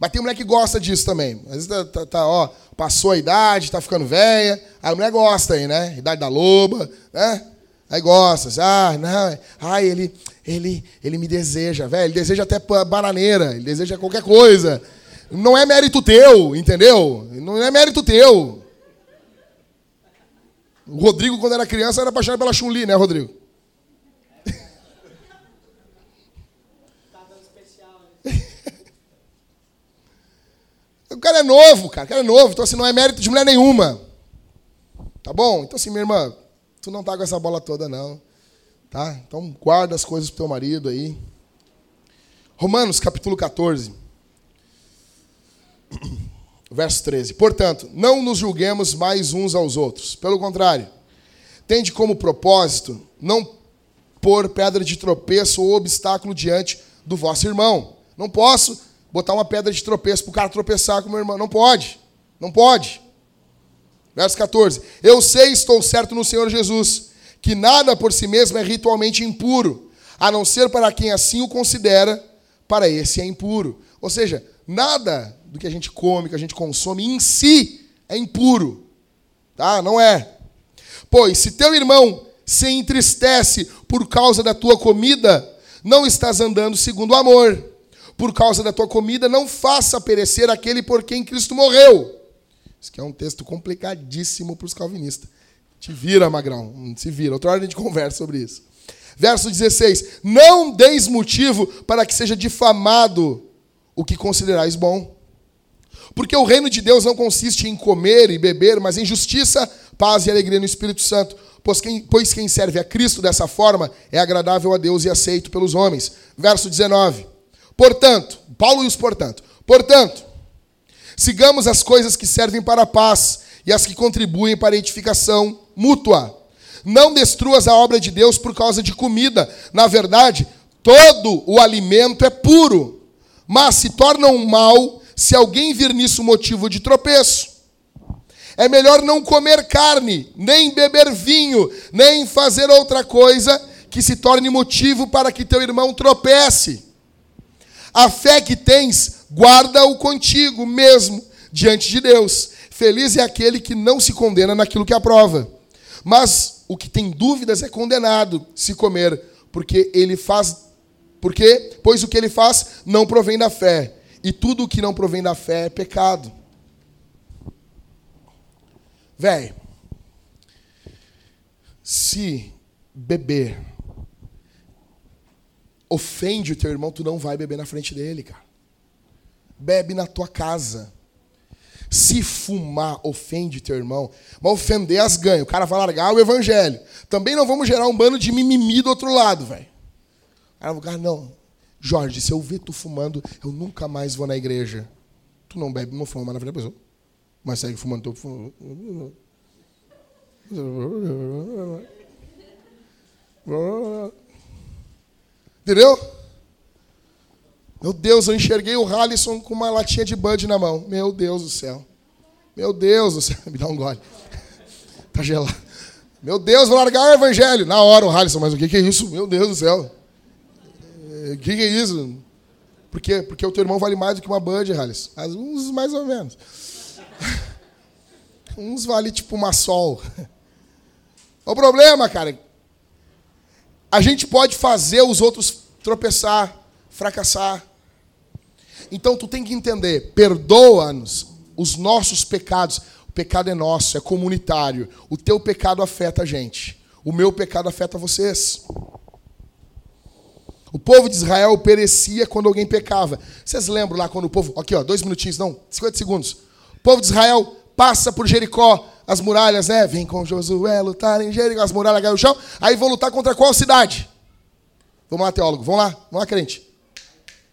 Mas tem mulher que gosta disso também. Às vezes tá, tá, tá, ó, passou a idade, tá ficando velha. A mulher gosta aí, né? Idade da loba, né? Aí gosta. Ah, não. Ai, ele, ele, ele me deseja, velho. Ele deseja até bananeira. Ele deseja qualquer coisa. Não é mérito teu, entendeu? Não é mérito teu. O Rodrigo, quando era criança, era apaixonado pela Chun-Li, né, Rodrigo? O cara é novo, cara. O cara é novo. Então, assim, não é mérito de mulher nenhuma. Tá bom? Então, assim, minha irmã, tu não tá com essa bola toda, não. Tá? Então, guarda as coisas pro teu marido aí. Romanos, capítulo 14. Verso 13. Portanto, não nos julguemos mais uns aos outros. Pelo contrário, tende como propósito não pôr pedra de tropeço ou obstáculo diante do vosso irmão. Não posso botar uma pedra de tropeço para o cara tropeçar com meu irmão. Não pode. Não pode. Verso 14: Eu sei, estou certo no Senhor Jesus, que nada por si mesmo é ritualmente impuro, a não ser para quem assim o considera, para esse é impuro. Ou seja, nada do que a gente come, que a gente consome em si é impuro. Tá? Não é. Pois se teu irmão se entristece por causa da tua comida, não estás andando segundo o amor. Por causa da tua comida, não faça perecer aquele por quem Cristo morreu. Isso aqui é um texto complicadíssimo para os calvinistas. Te vira, Magrão. Se vira. Outra hora a gente conversa sobre isso. Verso 16: Não deis motivo para que seja difamado o que considerais bom. Porque o reino de Deus não consiste em comer e beber, mas em justiça, paz e alegria no Espírito Santo. Pois quem, pois quem serve a Cristo dessa forma é agradável a Deus e aceito pelos homens. Verso 19. Portanto, Paulo e os portanto. Portanto, sigamos as coisas que servem para a paz e as que contribuem para a edificação mútua. Não destruas a obra de Deus por causa de comida. Na verdade, todo o alimento é puro, mas se torna um mal se alguém vir nisso motivo de tropeço. É melhor não comer carne, nem beber vinho, nem fazer outra coisa que se torne motivo para que teu irmão tropece. A fé que tens, guarda-o contigo mesmo diante de Deus. Feliz é aquele que não se condena naquilo que aprova. Mas o que tem dúvidas é condenado se comer, porque ele faz porque pois o que ele faz não provém da fé. E tudo o que não provém da fé é pecado. Véi, se beber ofende o teu irmão, tu não vai beber na frente dele, cara. Bebe na tua casa. Se fumar ofende teu irmão, mas ofender as ganha. O cara vai largar o evangelho. Também não vamos gerar um bando de mimimi do outro lado, velho. O cara, não, Jorge, se eu ver tu fumando, eu nunca mais vou na igreja. Tu não bebe, não fuma na frente da pessoa. Mas segue fumando, tô. Entendeu? Meu Deus, eu enxerguei o Halisson com uma latinha de Bud na mão. Meu Deus do céu. Meu Deus do céu. Me dá um gole. Tá gelado. Meu Deus, vou largar o evangelho. Na hora o Halisson, mas o que é isso? Meu Deus do céu. O que, que é isso? Por quê? Porque o teu irmão vale mais do que uma Bud, Halles. Uns mais ou menos. Uns vale tipo uma sol. O problema, cara, a gente pode fazer os outros tropeçar, fracassar. Então tu tem que entender, perdoa-nos os nossos pecados. O pecado é nosso, é comunitário. O teu pecado afeta a gente. O meu pecado afeta vocês. O povo de Israel perecia quando alguém pecava. Vocês lembram lá quando o povo. Aqui, ó, dois minutinhos, não, 50 segundos. O povo de Israel passa por Jericó, as muralhas, né? Vem com Josué lutar em Jericó, as muralhas caem no chão. Aí vão lutar contra qual cidade? Vamos lá, teólogo, vamos lá, vamos lá, crente.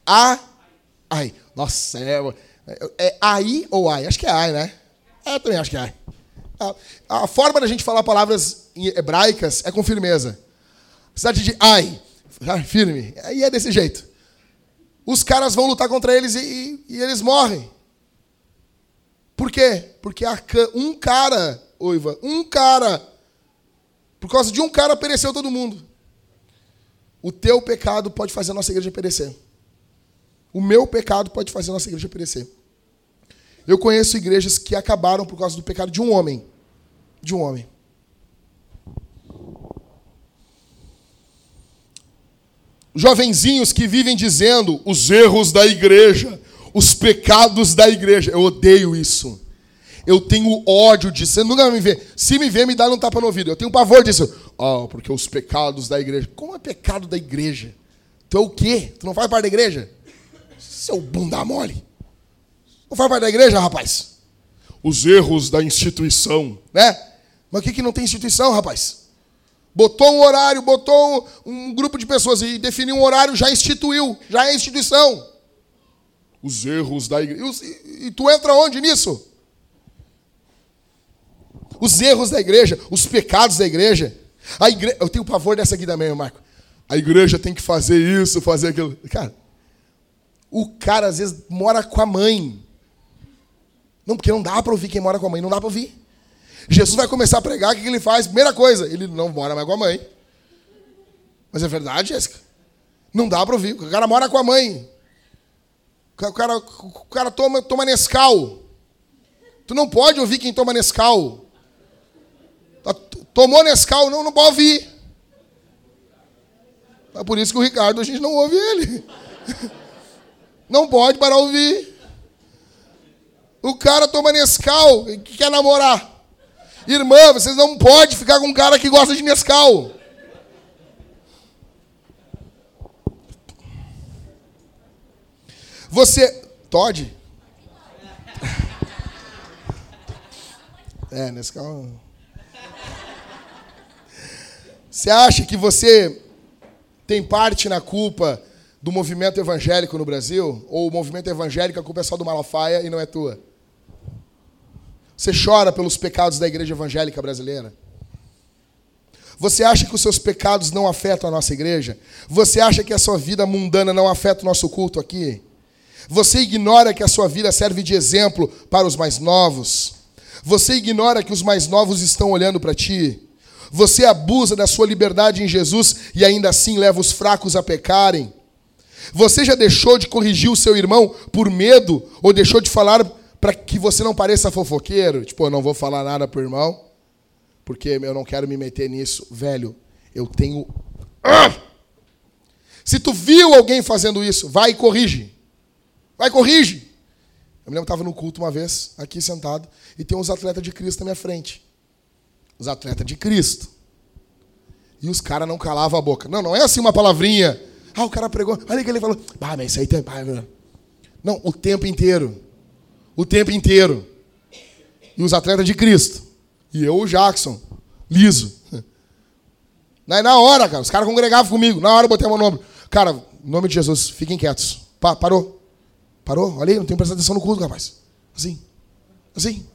A. Ai, nossa, é, é aí ou ai? Acho que é ai, né? É, eu também acho que é ai. A, a forma da gente falar palavras hebraicas é com firmeza. Cidade de ai firme. Aí é desse jeito. Os caras vão lutar contra eles e, e, e eles morrem. Por quê? Porque um cara, Oiva, um cara, por causa de um cara pereceu todo mundo. O teu pecado pode fazer a nossa igreja perecer. O meu pecado pode fazer a nossa igreja perecer. Eu conheço igrejas que acabaram por causa do pecado de um homem. De um homem. jovenzinhos que vivem dizendo os erros da igreja, os pecados da igreja. Eu odeio isso. Eu tenho ódio disso. Você nunca me ver. Se me ver, me dá um tapa no ouvido. Eu tenho pavor disso. Oh, porque os pecados da igreja. Como é pecado da igreja? Tu é o quê? Tu não faz parte da igreja? Seu bunda mole. Não faz parte da igreja, rapaz? Os erros da instituição, né? Mas o que, que não tem instituição, rapaz? Botou um horário, botou um grupo de pessoas e definiu um horário, já instituiu, já é instituição. Os erros da igreja. E, e tu entra onde nisso? Os erros da igreja, os pecados da igreja. A igreja, eu tenho pavor dessa aqui também, Marco. A igreja tem que fazer isso, fazer aquilo. Cara, o cara às vezes mora com a mãe. Não, porque não dá para ouvir quem mora com a mãe, não dá para ouvir. Jesus vai começar a pregar, o que ele faz? Primeira coisa, ele não mora mais com a mãe. Mas é verdade, Jéssica? Não dá para ouvir. O cara mora com a mãe. O cara, o cara toma, toma Nescau. Tu não pode ouvir quem toma Nescau. Tá, tomou Nescau, não, não pode ouvir. É por isso que o Ricardo, a gente não ouve ele. Não pode parar de ouvir. O cara toma Nescau e quer namorar. Irmã, vocês não podem ficar com um cara que gosta de Nescau. Você. Todd? É, Nescau. Você acha que você tem parte na culpa do movimento evangélico no Brasil? Ou o movimento evangélico, a culpa é só do Malafaia e não é tua? Você chora pelos pecados da igreja evangélica brasileira? Você acha que os seus pecados não afetam a nossa igreja? Você acha que a sua vida mundana não afeta o nosso culto aqui? Você ignora que a sua vida serve de exemplo para os mais novos? Você ignora que os mais novos estão olhando para ti? Você abusa da sua liberdade em Jesus e ainda assim leva os fracos a pecarem? Você já deixou de corrigir o seu irmão por medo ou deixou de falar para que você não pareça fofoqueiro? Tipo, eu não vou falar nada pro irmão porque eu não quero me meter nisso. Velho, eu tenho. Ah! Se tu viu alguém fazendo isso, vai e corrige. Vai, corrige. Eu me lembro que estava no culto uma vez, aqui sentado, e tem uns atletas de Cristo na minha frente. Os atletas de Cristo. E os caras não calavam a boca. Não, não é assim uma palavrinha. Ah, o cara pregou. Olha que ele falou. Ah, mas isso aí tem. Não, o tempo inteiro. O tempo inteiro. E os atletas de Cristo. E eu, o Jackson. Liso. Na, na hora, cara, os caras congregavam comigo. Na hora eu botei a mão. Cara, em nome de Jesus, fiquem quietos. Pa, parou. Parou? Olha aí, não tenho prestado atenção no culto, rapaz. Assim. Assim.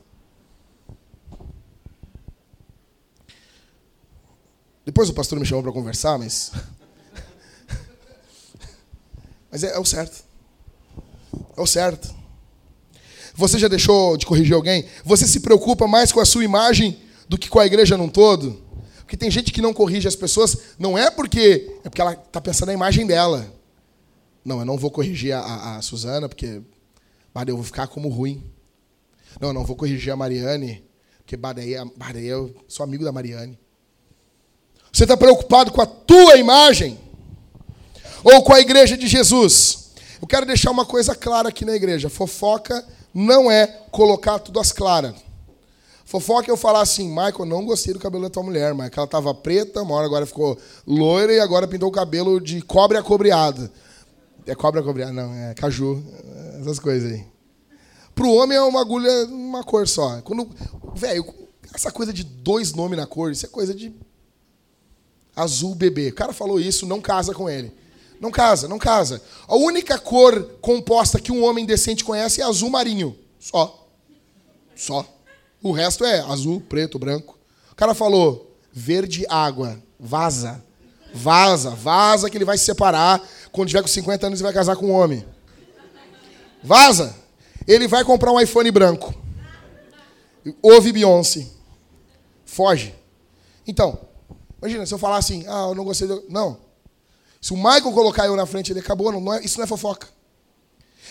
Depois o pastor me chamou para conversar, mas. mas é, é o certo. É o certo. Você já deixou de corrigir alguém? Você se preocupa mais com a sua imagem do que com a igreja num todo? Porque tem gente que não corrige as pessoas, não é porque é porque ela está pensando na imagem dela. Não, eu não vou corrigir a, a, a Suzana, porque eu vou ficar como ruim. Não, eu não vou corrigir a Mariane, porque daí, eu sou amigo da Mariane. Você está preocupado com a tua imagem? Ou com a igreja de Jesus? Eu quero deixar uma coisa clara aqui na igreja. Fofoca não é colocar tudo às claras. Fofoca é eu falar assim, Michael, não gostei do cabelo da tua mulher, mas ela estava preta, uma hora agora ficou loira e agora pintou o cabelo de cobre acobreado. É cobra cobreada, não, é caju, essas coisas aí. Para o homem é uma agulha, uma cor só. Quando, velho, essa coisa de dois nomes na cor, isso é coisa de azul bebê. O cara falou isso, não casa com ele. Não casa, não casa. A única cor composta que um homem decente conhece é azul marinho. Só. Só. O resto é azul, preto, branco. O cara falou verde água, vaza. Vaza, vaza que ele vai se separar quando tiver com 50 anos, ele vai casar com um homem. Vaza. Ele vai comprar um iPhone branco. Ouve Beyoncé. Foge. Então, imagina, se eu falar assim, ah, eu não gostei do... Não. Se o Michael colocar eu na frente, ele acabou. Não, não é, isso não é fofoca.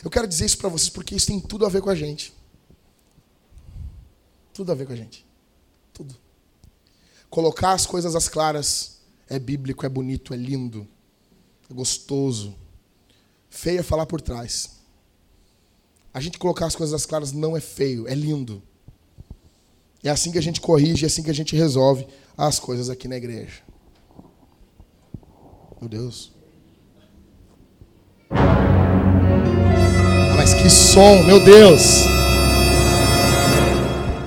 Eu quero dizer isso para vocês porque isso tem tudo a ver com a gente. Tudo a ver com a gente. Tudo. Colocar as coisas às claras é bíblico, é bonito, é lindo é gostoso. Feio é falar por trás. A gente colocar as coisas claras não é feio, é lindo. É assim que a gente corrige, é assim que a gente resolve as coisas aqui na igreja. Meu Deus. Ah, mas que som, meu Deus.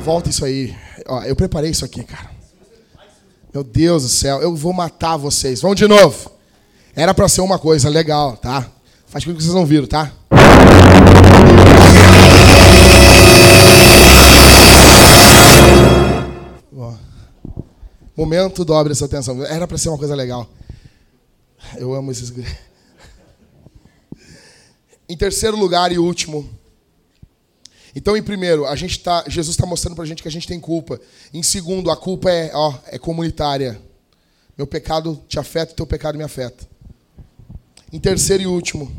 Volta isso aí. Ó, eu preparei isso aqui, cara. Meu Deus do céu, eu vou matar vocês. Vamos de novo. Era para ser uma coisa legal, tá? Faz coisa que vocês não viram, tá? Momento dobre essa atenção. Era para ser uma coisa legal. Eu amo esses. Em terceiro lugar e último, Então, em primeiro, a gente tá, Jesus está mostrando para a gente que a gente tem culpa. Em segundo, a culpa é, ó, é comunitária. Meu pecado te afeta, teu pecado me afeta. Em terceiro e último,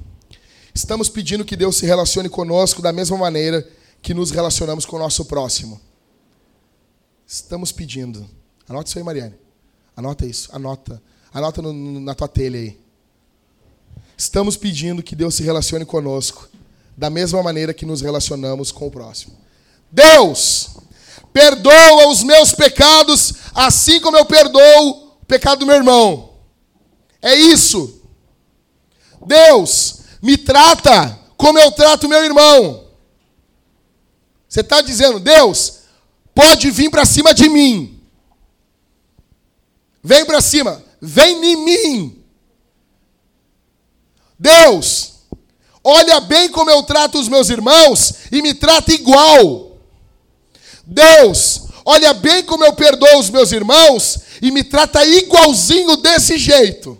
estamos pedindo que Deus se relacione conosco da mesma maneira que nos relacionamos com o nosso próximo. Estamos pedindo. Anota isso aí, Mariane. Anota isso. Anota. Anota no, na tua telha aí. Estamos pedindo que Deus se relacione conosco da mesma maneira que nos relacionamos com o próximo. Deus, perdoa os meus pecados, assim como eu perdoo o pecado do meu irmão. É isso. Deus, me trata como eu trato meu irmão. Você está dizendo, Deus, pode vir para cima de mim. Vem para cima, vem em mim. Deus, Olha bem como eu trato os meus irmãos e me trata igual. Deus, olha bem como eu perdoo os meus irmãos e me trata igualzinho desse jeito.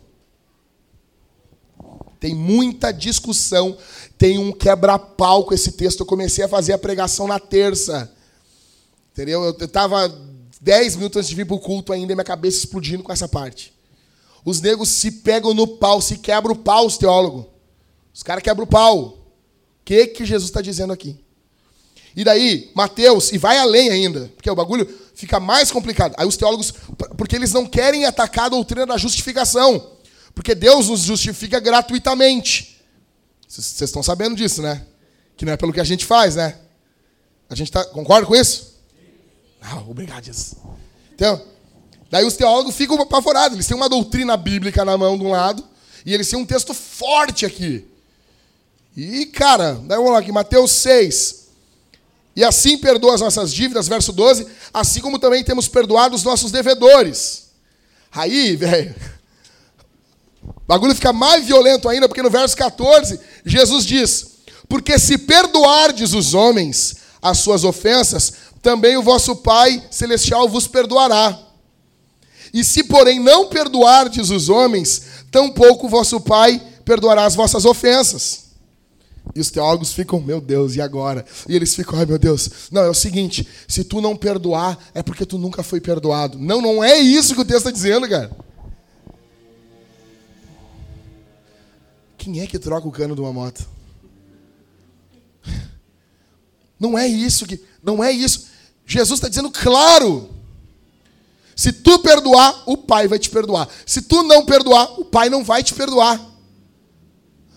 Tem muita discussão, tem um quebra-pau com esse texto. Eu comecei a fazer a pregação na terça. Entendeu? Eu estava dez minutos antes de vir para o culto ainda, minha cabeça explodindo com essa parte. Os negros se pegam no pau, se quebram o pau, os teólogos. Os caras quebram o pau. O que, que Jesus está dizendo aqui? E daí, Mateus, e vai além ainda, porque o bagulho fica mais complicado. Aí os teólogos, porque eles não querem atacar a doutrina da justificação, porque Deus nos justifica gratuitamente. Vocês estão sabendo disso, né? Que não é pelo que a gente faz, né? A gente tá, concorda com isso? Ah, obrigado, Jesus. Então, daí os teólogos ficam apavorados. Eles têm uma doutrina bíblica na mão de um lado, e eles têm um texto forte aqui. E, cara, daí vamos lá aqui, Mateus 6. E assim perdoa as nossas dívidas, verso 12, assim como também temos perdoado os nossos devedores. Aí, velho, o bagulho fica mais violento ainda, porque no verso 14, Jesus diz: Porque se perdoardes os homens as suas ofensas, também o vosso Pai celestial vos perdoará. E se, porém, não perdoardes os homens, tampouco o vosso Pai perdoará as vossas ofensas. E os teólogos ficam, meu Deus, e agora? E eles ficam, ai meu Deus. Não, é o seguinte: se tu não perdoar, é porque tu nunca foi perdoado. Não, não é isso que o texto está dizendo, cara. Quem é que troca o cano de uma moto? Não é isso que. Não é isso. Jesus está dizendo claro. Se tu perdoar, o Pai vai te perdoar. Se tu não perdoar, o Pai não vai te perdoar.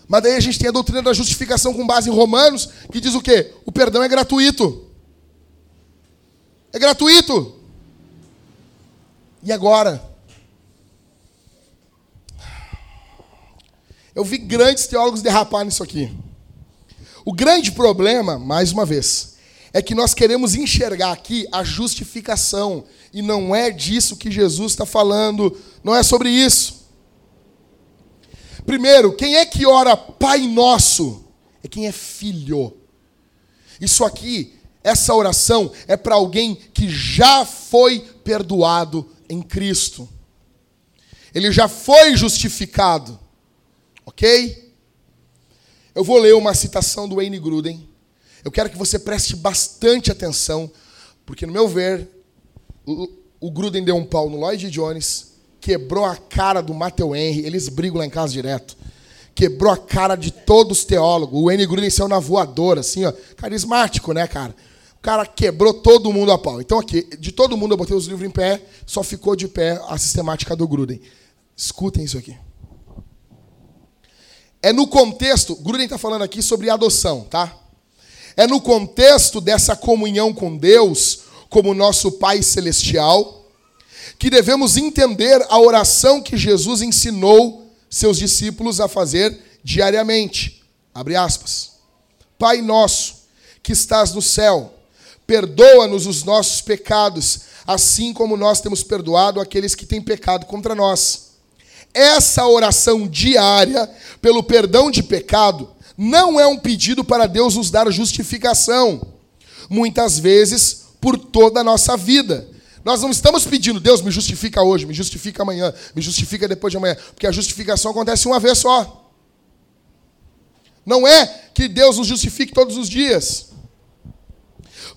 Mas daí a gente tem a doutrina da justificação com base em Romanos, que diz o quê? O perdão é gratuito. É gratuito. E agora? Eu vi grandes teólogos derrapar nisso aqui. O grande problema, mais uma vez, é que nós queremos enxergar aqui a justificação. E não é disso que Jesus está falando. Não é sobre isso. Primeiro, quem é que ora Pai Nosso? É quem é filho. Isso aqui, essa oração, é para alguém que já foi perdoado em Cristo. Ele já foi justificado. Ok? Eu vou ler uma citação do Wayne Gruden. Eu quero que você preste bastante atenção, porque, no meu ver, o, Gruden deu um pau no Lloyd Jones quebrou a cara do Matthew Henry, eles brigam lá em casa direto. Quebrou a cara de todos os teólogos. O N. Gruden saiu na voadora, assim, ó. Carismático, né, cara? O cara quebrou todo mundo a pau. Então, aqui, de todo mundo eu botei os livros em pé, só ficou de pé a sistemática do Gruden. Escutem isso aqui. É no contexto, Gruden está falando aqui sobre adoção, tá? É no contexto dessa comunhão com Deus, como nosso Pai Celestial, que devemos entender a oração que Jesus ensinou seus discípulos a fazer diariamente. Abre aspas. Pai nosso, que estás no céu, perdoa-nos os nossos pecados, assim como nós temos perdoado aqueles que têm pecado contra nós. Essa oração diária pelo perdão de pecado não é um pedido para Deus nos dar justificação, muitas vezes por toda a nossa vida nós não estamos pedindo, Deus me justifica hoje, me justifica amanhã, me justifica depois de amanhã, porque a justificação acontece uma vez só. Não é que Deus nos justifique todos os dias.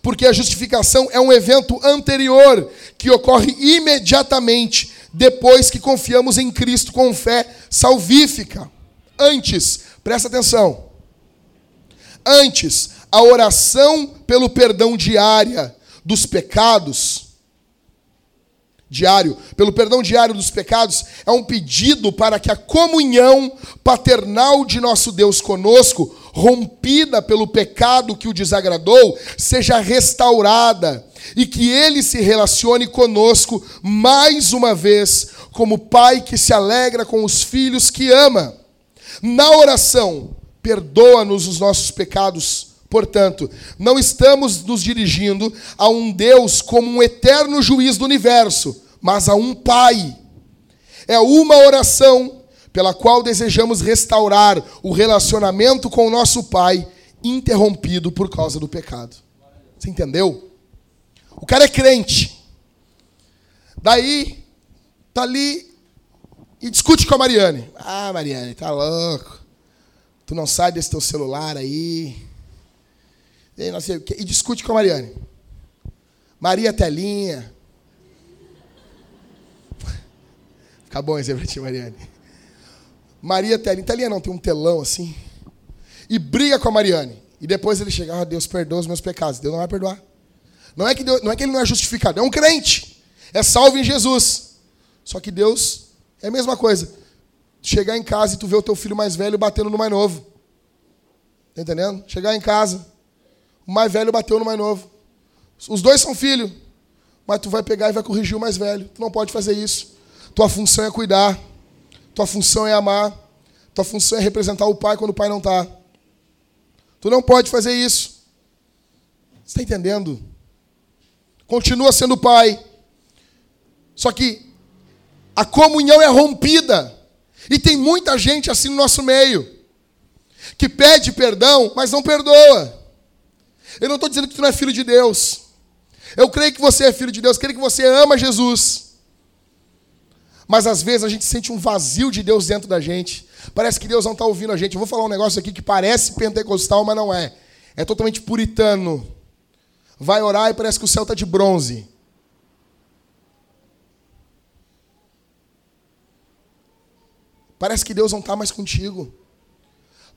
Porque a justificação é um evento anterior que ocorre imediatamente depois que confiamos em Cristo com fé salvífica. Antes, presta atenção. Antes, a oração pelo perdão diária dos pecados diário, pelo perdão diário dos pecados, é um pedido para que a comunhão paternal de nosso Deus conosco, rompida pelo pecado que o desagradou, seja restaurada e que ele se relacione conosco mais uma vez, como pai que se alegra com os filhos que ama. Na oração, perdoa-nos os nossos pecados. Portanto, não estamos nos dirigindo a um Deus como um eterno juiz do universo, mas a um Pai. É uma oração pela qual desejamos restaurar o relacionamento com o nosso Pai, interrompido por causa do pecado. Você entendeu? O cara é crente. Daí, tá ali e discute com a Mariane. Ah, Mariane, tá louco. Tu não sai desse teu celular aí. E, não sei o quê. e discute com a Mariane. Maria Telinha. Fica bom esse ti, Mariane. Maria Telinha. Telinha não, tem um telão assim. E briga com a Mariane. E depois ele chega, ah, Deus perdoa os meus pecados. Deus não vai perdoar. Não é, que Deus, não é que ele não é justificado, é um crente. É salvo em Jesus. Só que Deus é a mesma coisa. Chegar em casa e tu ver o teu filho mais velho batendo no mais novo. Tá entendendo? Chegar em casa, o mais velho bateu no mais novo. Os dois são filhos, mas tu vai pegar e vai corrigir o mais velho. Tu não pode fazer isso. Tua função é cuidar. Tua função é amar. Tua função é representar o pai quando o pai não está. Tu não pode fazer isso. Você está entendendo? Continua sendo pai. Só que a comunhão é rompida. E tem muita gente assim no nosso meio. Que pede perdão, mas não perdoa. Eu não estou dizendo que tu não é filho de Deus. Eu creio que você é filho de Deus, creio que você ama Jesus. Mas às vezes a gente sente um vazio de Deus dentro da gente. Parece que Deus não está ouvindo a gente. Eu vou falar um negócio aqui que parece pentecostal, mas não é. É totalmente puritano. Vai orar e parece que o céu está de bronze. Parece que Deus não está mais contigo.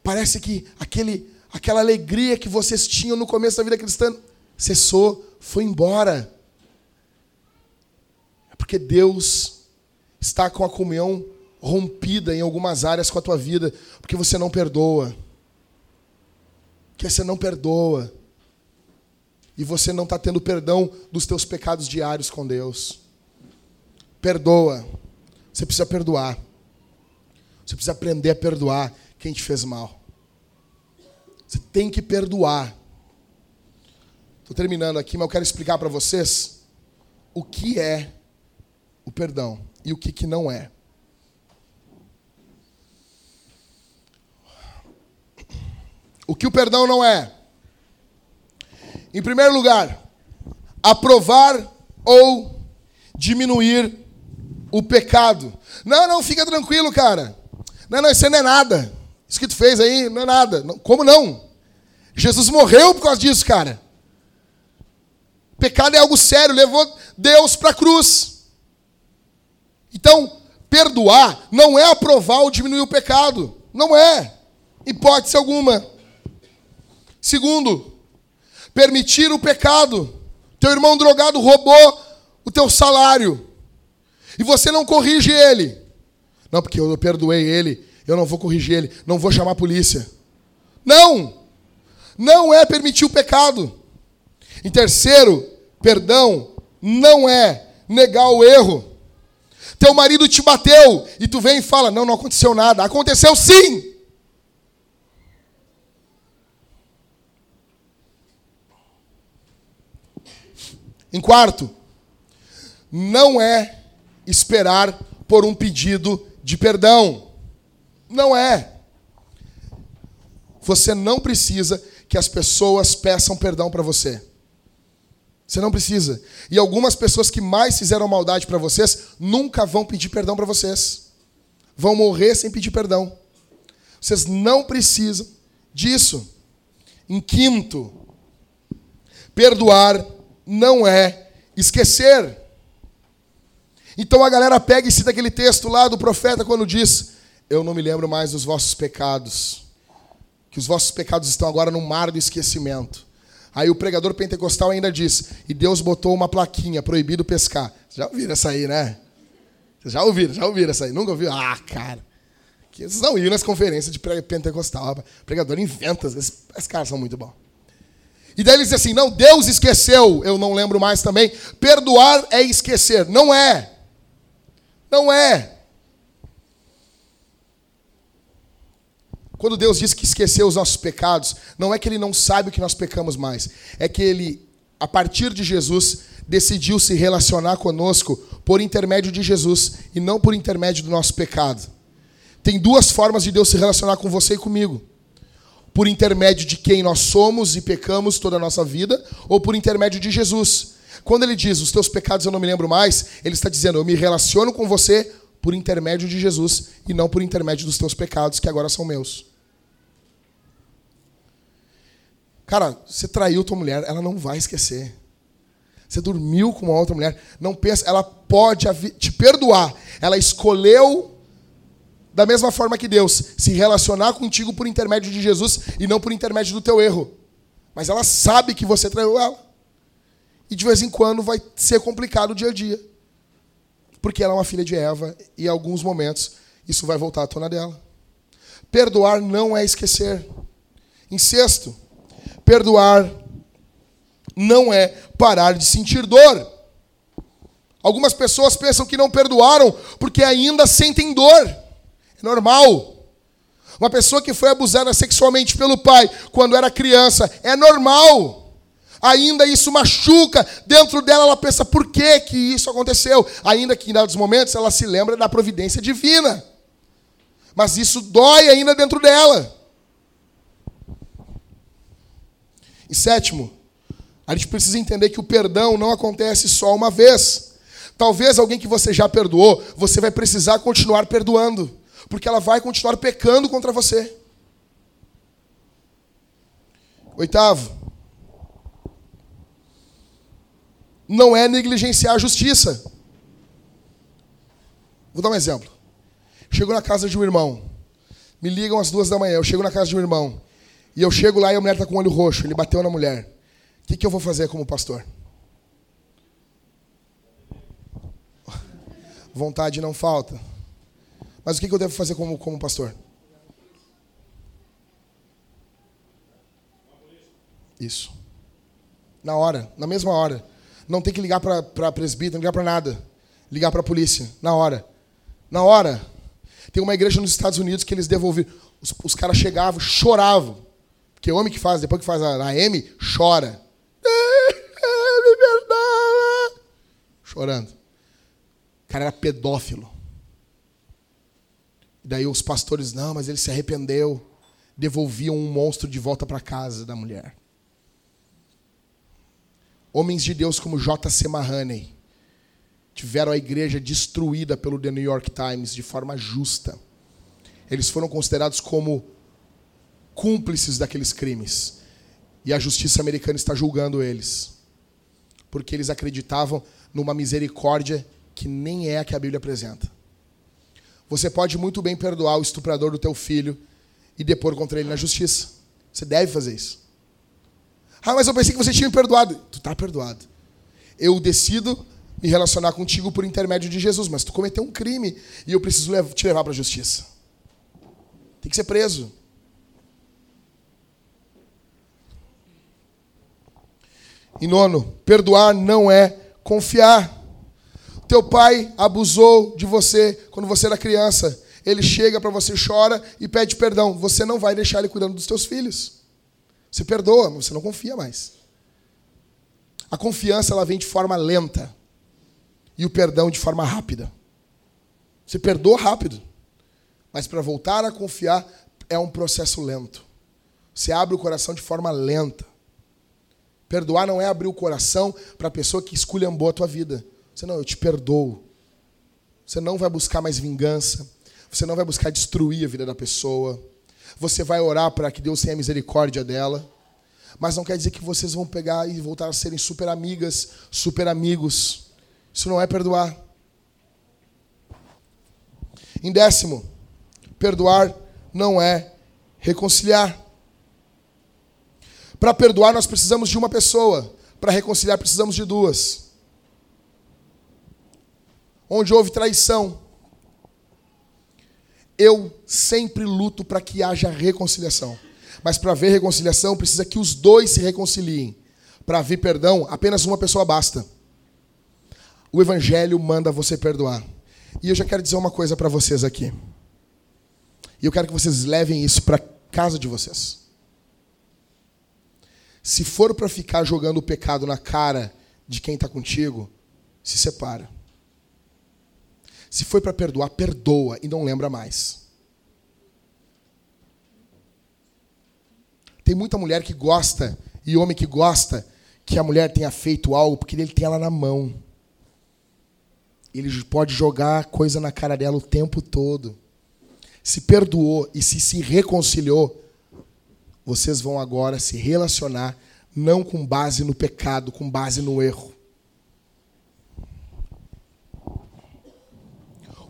Parece que aquele, aquela alegria que vocês tinham no começo da vida cristã cessou, foi embora. É porque Deus está com a comunhão rompida em algumas áreas com a tua vida, porque você não perdoa. Porque você não perdoa. E você não está tendo perdão dos teus pecados diários com Deus. Perdoa. Você precisa perdoar. Você precisa aprender a perdoar quem te fez mal. Você tem que perdoar. Estou terminando aqui, mas eu quero explicar para vocês o que é o perdão e o que, que não é. O que o perdão não é? Em primeiro lugar, aprovar ou diminuir o pecado. Não, não, fica tranquilo, cara. Não, não, isso não é nada. Isso que tu fez aí não é nada. Como não? Jesus morreu por causa disso, cara. Pecado é algo sério, levou Deus para a cruz. Então, perdoar não é aprovar ou diminuir o pecado. Não é. Hipótese alguma. Segundo, permitir o pecado. Teu irmão drogado roubou o teu salário. E você não corrige ele. Não, porque eu perdoei ele, eu não vou corrigir ele, não vou chamar a polícia. Não! Não é permitir o pecado. Em terceiro, perdão não é negar o erro. Teu marido te bateu e tu vem e fala: Não, não aconteceu nada. Aconteceu sim! Em quarto, não é esperar por um pedido de perdão. Não é. Você não precisa que as pessoas peçam perdão para você. Você não precisa. E algumas pessoas que mais fizeram maldade para vocês nunca vão pedir perdão para vocês. Vão morrer sem pedir perdão. Vocês não precisam disso. Em quinto, Perdoar não é esquecer. Então a galera pega e cita aquele texto lá do profeta quando diz: Eu não me lembro mais dos vossos pecados, que os vossos pecados estão agora no mar do esquecimento. Aí o pregador pentecostal ainda diz: E Deus botou uma plaquinha, proibido pescar. Vocês já ouviram essa aí, né? Vocês já ouviram, já ouviram essa aí? Nunca ouviram? Ah, cara. Vocês não iam nas conferências de pentecostal. O pregador inventa. Esses caras são muito bons. E daí ele diz assim: Não, Deus esqueceu. Eu não lembro mais também. Perdoar é esquecer. Não é. Não é. Quando Deus diz que esqueceu os nossos pecados, não é que ele não sabe o que nós pecamos mais, é que ele, a partir de Jesus, decidiu se relacionar conosco por intermédio de Jesus e não por intermédio do nosso pecado. Tem duas formas de Deus se relacionar com você e comigo: por intermédio de quem nós somos e pecamos toda a nossa vida, ou por intermédio de Jesus. Quando ele diz, os teus pecados eu não me lembro mais, ele está dizendo, eu me relaciono com você por intermédio de Jesus e não por intermédio dos teus pecados, que agora são meus. Cara, você traiu tua mulher, ela não vai esquecer. Você dormiu com uma outra mulher, não pensa, ela pode te perdoar. Ela escolheu da mesma forma que Deus se relacionar contigo por intermédio de Jesus e não por intermédio do teu erro. Mas ela sabe que você traiu ela. E de vez em quando vai ser complicado o dia a dia. Porque ela é uma filha de Eva e em alguns momentos isso vai voltar à tona dela. Perdoar não é esquecer. Em sexto, perdoar não é parar de sentir dor. Algumas pessoas pensam que não perdoaram porque ainda sentem dor. É normal. Uma pessoa que foi abusada sexualmente pelo pai quando era criança, é normal ainda isso machuca dentro dela, ela pensa por que, que isso aconteceu, ainda que em dados momentos ela se lembra da providência divina. Mas isso dói ainda dentro dela. E sétimo, a gente precisa entender que o perdão não acontece só uma vez. Talvez alguém que você já perdoou, você vai precisar continuar perdoando, porque ela vai continuar pecando contra você. Oitavo, não é negligenciar a justiça. Vou dar um exemplo. Chego na casa de um irmão. Me ligam às duas da manhã. Eu chego na casa de um irmão. E eu chego lá e a mulher está com o olho roxo. Ele bateu na mulher. O que, que eu vou fazer como pastor? Vontade não falta. Mas o que, que eu devo fazer como, como pastor? Isso. Na hora, na mesma hora. Não tem que ligar para presbítero, não ligar para nada. Ligar para a polícia, na hora. Na hora. Tem uma igreja nos Estados Unidos que eles devolveram. Os, os caras chegavam, choravam. Porque o homem que faz, depois que faz a, a M, chora. Me perdoa. Chorando. O cara era pedófilo. Daí os pastores, não, mas ele se arrependeu. Devolviam um monstro de volta para casa da mulher. Homens de Deus como J.C. Mahoney tiveram a igreja destruída pelo The New York Times de forma justa. Eles foram considerados como cúmplices daqueles crimes. E a justiça americana está julgando eles. Porque eles acreditavam numa misericórdia que nem é a que a Bíblia apresenta. Você pode muito bem perdoar o estuprador do teu filho e depor contra ele na justiça. Você deve fazer isso. Ah, mas eu pensei que você tinha me perdoado. Tu está perdoado. Eu decido me relacionar contigo por intermédio de Jesus, mas tu cometeu um crime e eu preciso te levar para a justiça. Tem que ser preso. E nono, perdoar não é confiar. Teu pai abusou de você quando você era criança. Ele chega para você, chora e pede perdão. Você não vai deixar ele cuidando dos teus filhos. Você perdoa, mas você não confia mais. A confiança ela vem de forma lenta e o perdão de forma rápida. Você perdoa rápido, mas para voltar a confiar é um processo lento. Você abre o coração de forma lenta. Perdoar não é abrir o coração para a pessoa que esculhambou a tua vida. Você não, eu te perdoo. Você não vai buscar mais vingança. Você não vai buscar destruir a vida da pessoa. Você vai orar para que Deus tenha misericórdia dela. Mas não quer dizer que vocês vão pegar e voltar a serem super amigas, super amigos. Isso não é perdoar. Em décimo, perdoar não é reconciliar. Para perdoar, nós precisamos de uma pessoa. Para reconciliar, precisamos de duas. Onde houve traição, eu sempre luto para que haja reconciliação. Mas para haver reconciliação, precisa que os dois se reconciliem. Para haver perdão, apenas uma pessoa basta. O Evangelho manda você perdoar. E eu já quero dizer uma coisa para vocês aqui. E eu quero que vocês levem isso para casa de vocês. Se for para ficar jogando o pecado na cara de quem está contigo, se separa. Se foi para perdoar, perdoa e não lembra mais. Tem muita mulher que gosta e homem que gosta que a mulher tenha feito algo porque ele tem ela na mão. Ele pode jogar coisa na cara dela o tempo todo. Se perdoou e se se reconciliou, vocês vão agora se relacionar não com base no pecado, com base no erro.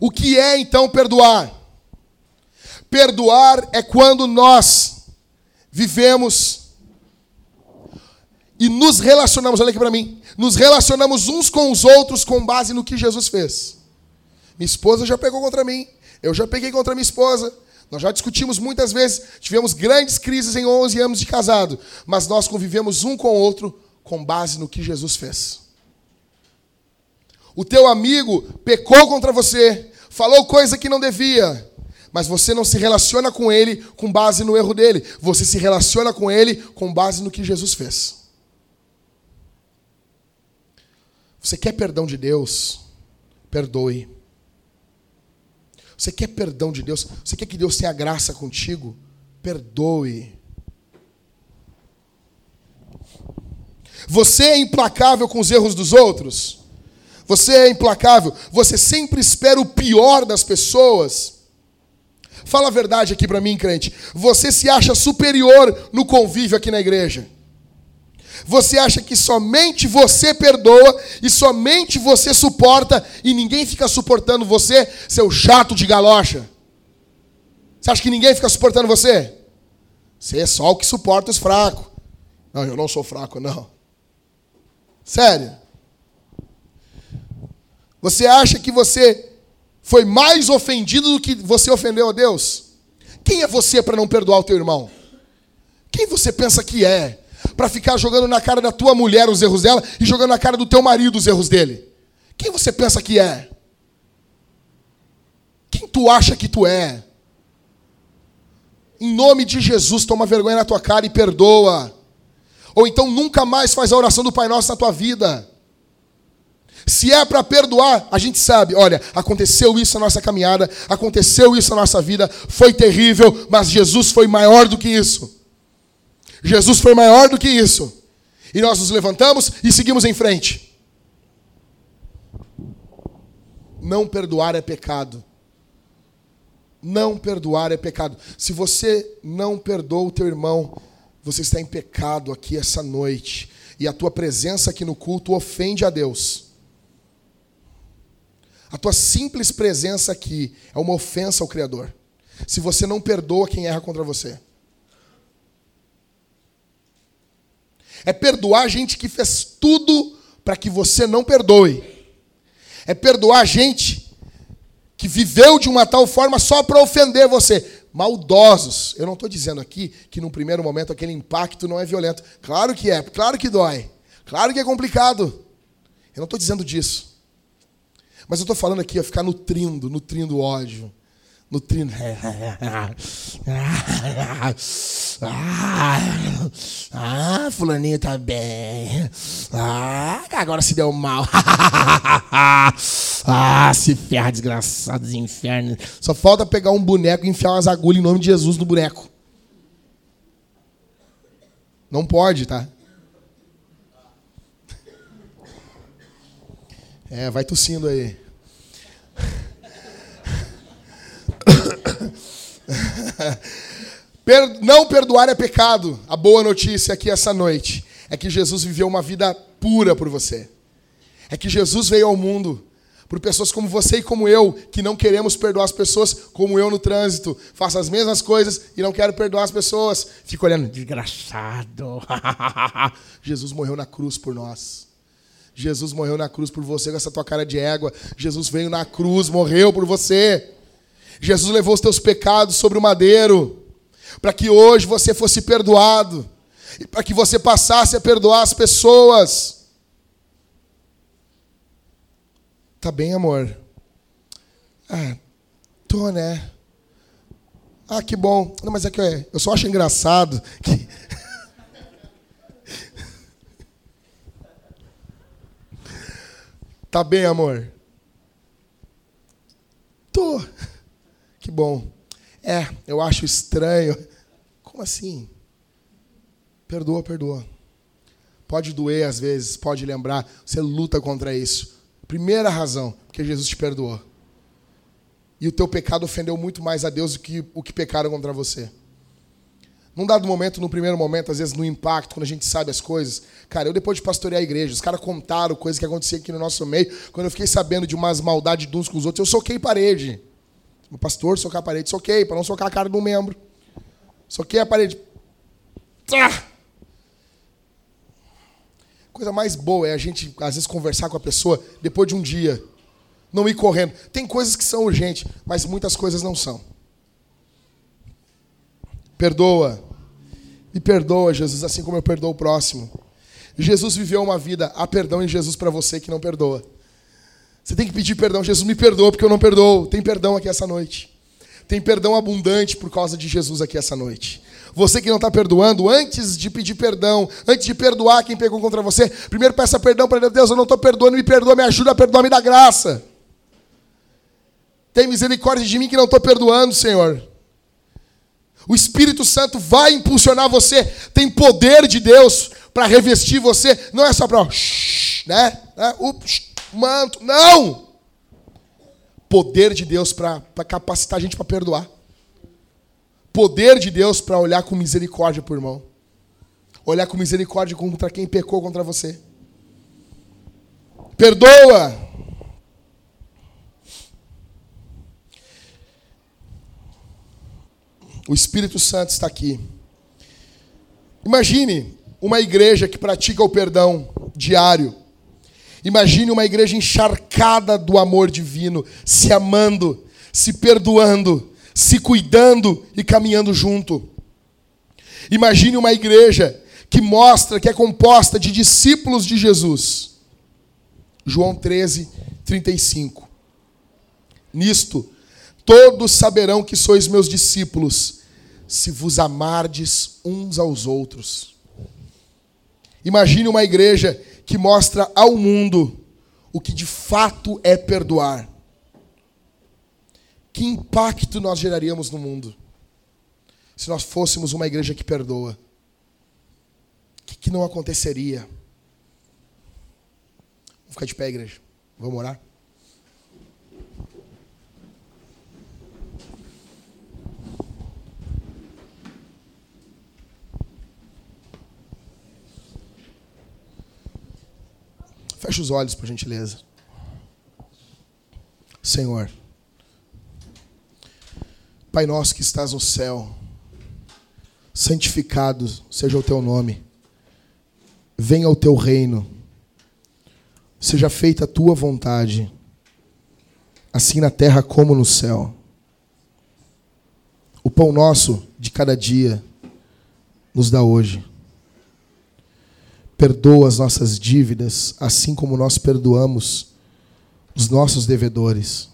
O que é então perdoar? Perdoar é quando nós vivemos e nos relacionamos, olha aqui para mim, nos relacionamos uns com os outros com base no que Jesus fez. Minha esposa já pegou contra mim, eu já peguei contra minha esposa. Nós já discutimos muitas vezes, tivemos grandes crises em 11 anos de casado, mas nós convivemos um com o outro com base no que Jesus fez. O teu amigo pecou contra você, falou coisa que não devia, mas você não se relaciona com ele com base no erro dele, você se relaciona com ele com base no que Jesus fez. Você quer perdão de Deus? Perdoe. Você quer perdão de Deus? Você quer que Deus tenha graça contigo? Perdoe. Você é implacável com os erros dos outros? Você é implacável, você sempre espera o pior das pessoas. Fala a verdade aqui para mim, crente. Você se acha superior no convívio aqui na igreja. Você acha que somente você perdoa e somente você suporta e ninguém fica suportando você, seu chato de galocha. Você acha que ninguém fica suportando você? Você é só o que suporta os fracos. Não, eu não sou fraco, não. Sério. Você acha que você foi mais ofendido do que você ofendeu a Deus? Quem é você para não perdoar o teu irmão? Quem você pensa que é para ficar jogando na cara da tua mulher os erros dela e jogando na cara do teu marido os erros dele? Quem você pensa que é? Quem tu acha que tu é? Em nome de Jesus, toma vergonha na tua cara e perdoa. Ou então nunca mais faz a oração do Pai Nosso na tua vida. Se é para perdoar, a gente sabe, olha, aconteceu isso na nossa caminhada, aconteceu isso na nossa vida, foi terrível, mas Jesus foi maior do que isso. Jesus foi maior do que isso. E nós nos levantamos e seguimos em frente. Não perdoar é pecado. Não perdoar é pecado. Se você não perdoa o teu irmão, você está em pecado aqui essa noite. E a tua presença aqui no culto ofende a Deus. A tua simples presença aqui é uma ofensa ao Criador. Se você não perdoa quem erra contra você. É perdoar gente que fez tudo para que você não perdoe. É perdoar gente que viveu de uma tal forma só para ofender você. Maldosos. Eu não estou dizendo aqui que num primeiro momento aquele impacto não é violento. Claro que é, claro que dói. Claro que é complicado. Eu não estou dizendo disso. Mas eu estou falando aqui, a ficar nutrindo, nutrindo ódio. Nutrindo. Ah, fulaninho tá bem. Ah, agora se deu mal. Ah, se ferra, desgraçado de inferno. Só falta pegar um boneco e enfiar umas agulhas em nome de Jesus no boneco. Não pode, tá? É, vai tossindo aí. não perdoar é pecado. A boa notícia aqui essa noite é que Jesus viveu uma vida pura por você. É que Jesus veio ao mundo por pessoas como você e como eu, que não queremos perdoar as pessoas, como eu no trânsito. Faço as mesmas coisas e não quero perdoar as pessoas. Fico olhando, desgraçado. Jesus morreu na cruz por nós. Jesus morreu na cruz por você com essa tua cara de égua. Jesus veio na cruz, morreu por você. Jesus levou os teus pecados sobre o madeiro, para que hoje você fosse perdoado, e para que você passasse a perdoar as pessoas. Tá bem, amor? Ah, tô, né? Ah, que bom. Não, mas é que eu só acho engraçado que. tá bem, amor? Tô. Que bom. É, eu acho estranho. Como assim? Perdoa, perdoa. Pode doer às vezes, pode lembrar. Você luta contra isso. Primeira razão, porque Jesus te perdoou. E o teu pecado ofendeu muito mais a Deus do que o que pecaram contra você. Num dado momento, no primeiro momento, às vezes no impacto, quando a gente sabe as coisas. Cara, eu depois de pastorear a igreja, os caras contaram coisas que aconteciam aqui no nosso meio. Quando eu fiquei sabendo de umas maldades de uns com os outros, eu soquei parede. O pastor socar a parede, soquei, para não socar a cara do membro. Soquei a parede. Tá! coisa mais boa é a gente, às vezes, conversar com a pessoa depois de um dia. Não ir correndo. Tem coisas que são urgentes, mas muitas coisas não são. Perdoa. Me perdoa, Jesus, assim como eu perdoo o próximo. Jesus viveu uma vida, há perdão em Jesus para você que não perdoa. Você tem que pedir perdão. Jesus me perdoa porque eu não perdoo. Tem perdão aqui essa noite. Tem perdão abundante por causa de Jesus aqui essa noite. Você que não está perdoando, antes de pedir perdão, antes de perdoar quem pegou contra você, primeiro peça perdão para Deus. Eu não estou perdoando, me perdoa, me ajuda a perdoar, me dá graça. Tem misericórdia de mim que não estou perdoando, Senhor. O Espírito Santo vai impulsionar você. Tem poder de Deus para revestir você. Não é só para, né? né? O manto. Não! Poder de Deus para capacitar a gente para perdoar poder de Deus para olhar com misericórdia para o irmão. Olhar com misericórdia contra quem pecou contra você. Perdoa. O Espírito Santo está aqui. Imagine uma igreja que pratica o perdão diário. Imagine uma igreja encharcada do amor divino, se amando, se perdoando, se cuidando e caminhando junto. Imagine uma igreja que mostra que é composta de discípulos de Jesus. João 13, 35. Nisto, todos saberão que sois meus discípulos, se vos amardes uns aos outros. Imagine uma igreja que mostra ao mundo o que de fato é perdoar que impacto nós geraríamos no mundo se nós fôssemos uma igreja que perdoa? O que, que não aconteceria? Vamos ficar de pé, igreja. Vamos orar? Feche os olhos, por gentileza. Senhor. Pai nosso que estás no céu, santificado seja o teu nome. Venha o teu reino. Seja feita a tua vontade, assim na terra como no céu. O pão nosso de cada dia nos dá hoje. Perdoa as nossas dívidas, assim como nós perdoamos os nossos devedores.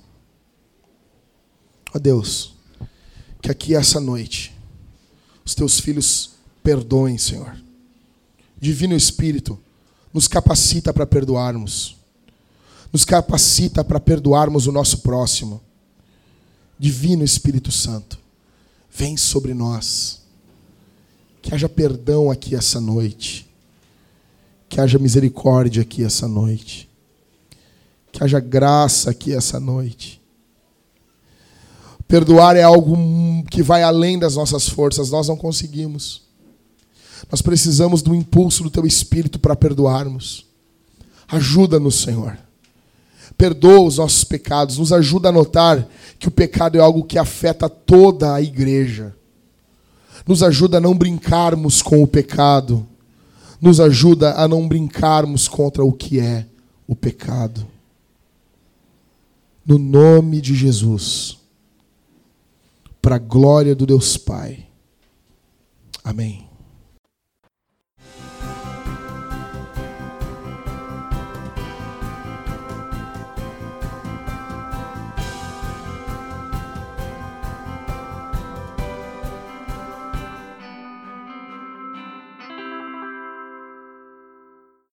Ó Deus, que aqui essa noite os teus filhos perdoem, Senhor. Divino Espírito, nos capacita para perdoarmos. Nos capacita para perdoarmos o nosso próximo. Divino Espírito Santo, vem sobre nós. Que haja perdão aqui essa noite. Que haja misericórdia aqui essa noite. Que haja graça aqui essa noite Perdoar é algo que vai além das nossas forças, nós não conseguimos. Nós precisamos do impulso do teu espírito para perdoarmos. Ajuda-nos, Senhor. Perdoa os nossos pecados, nos ajuda a notar que o pecado é algo que afeta toda a igreja. Nos ajuda a não brincarmos com o pecado. Nos ajuda a não brincarmos contra o que é o pecado. No nome de Jesus. Para a glória do Deus Pai. Amém.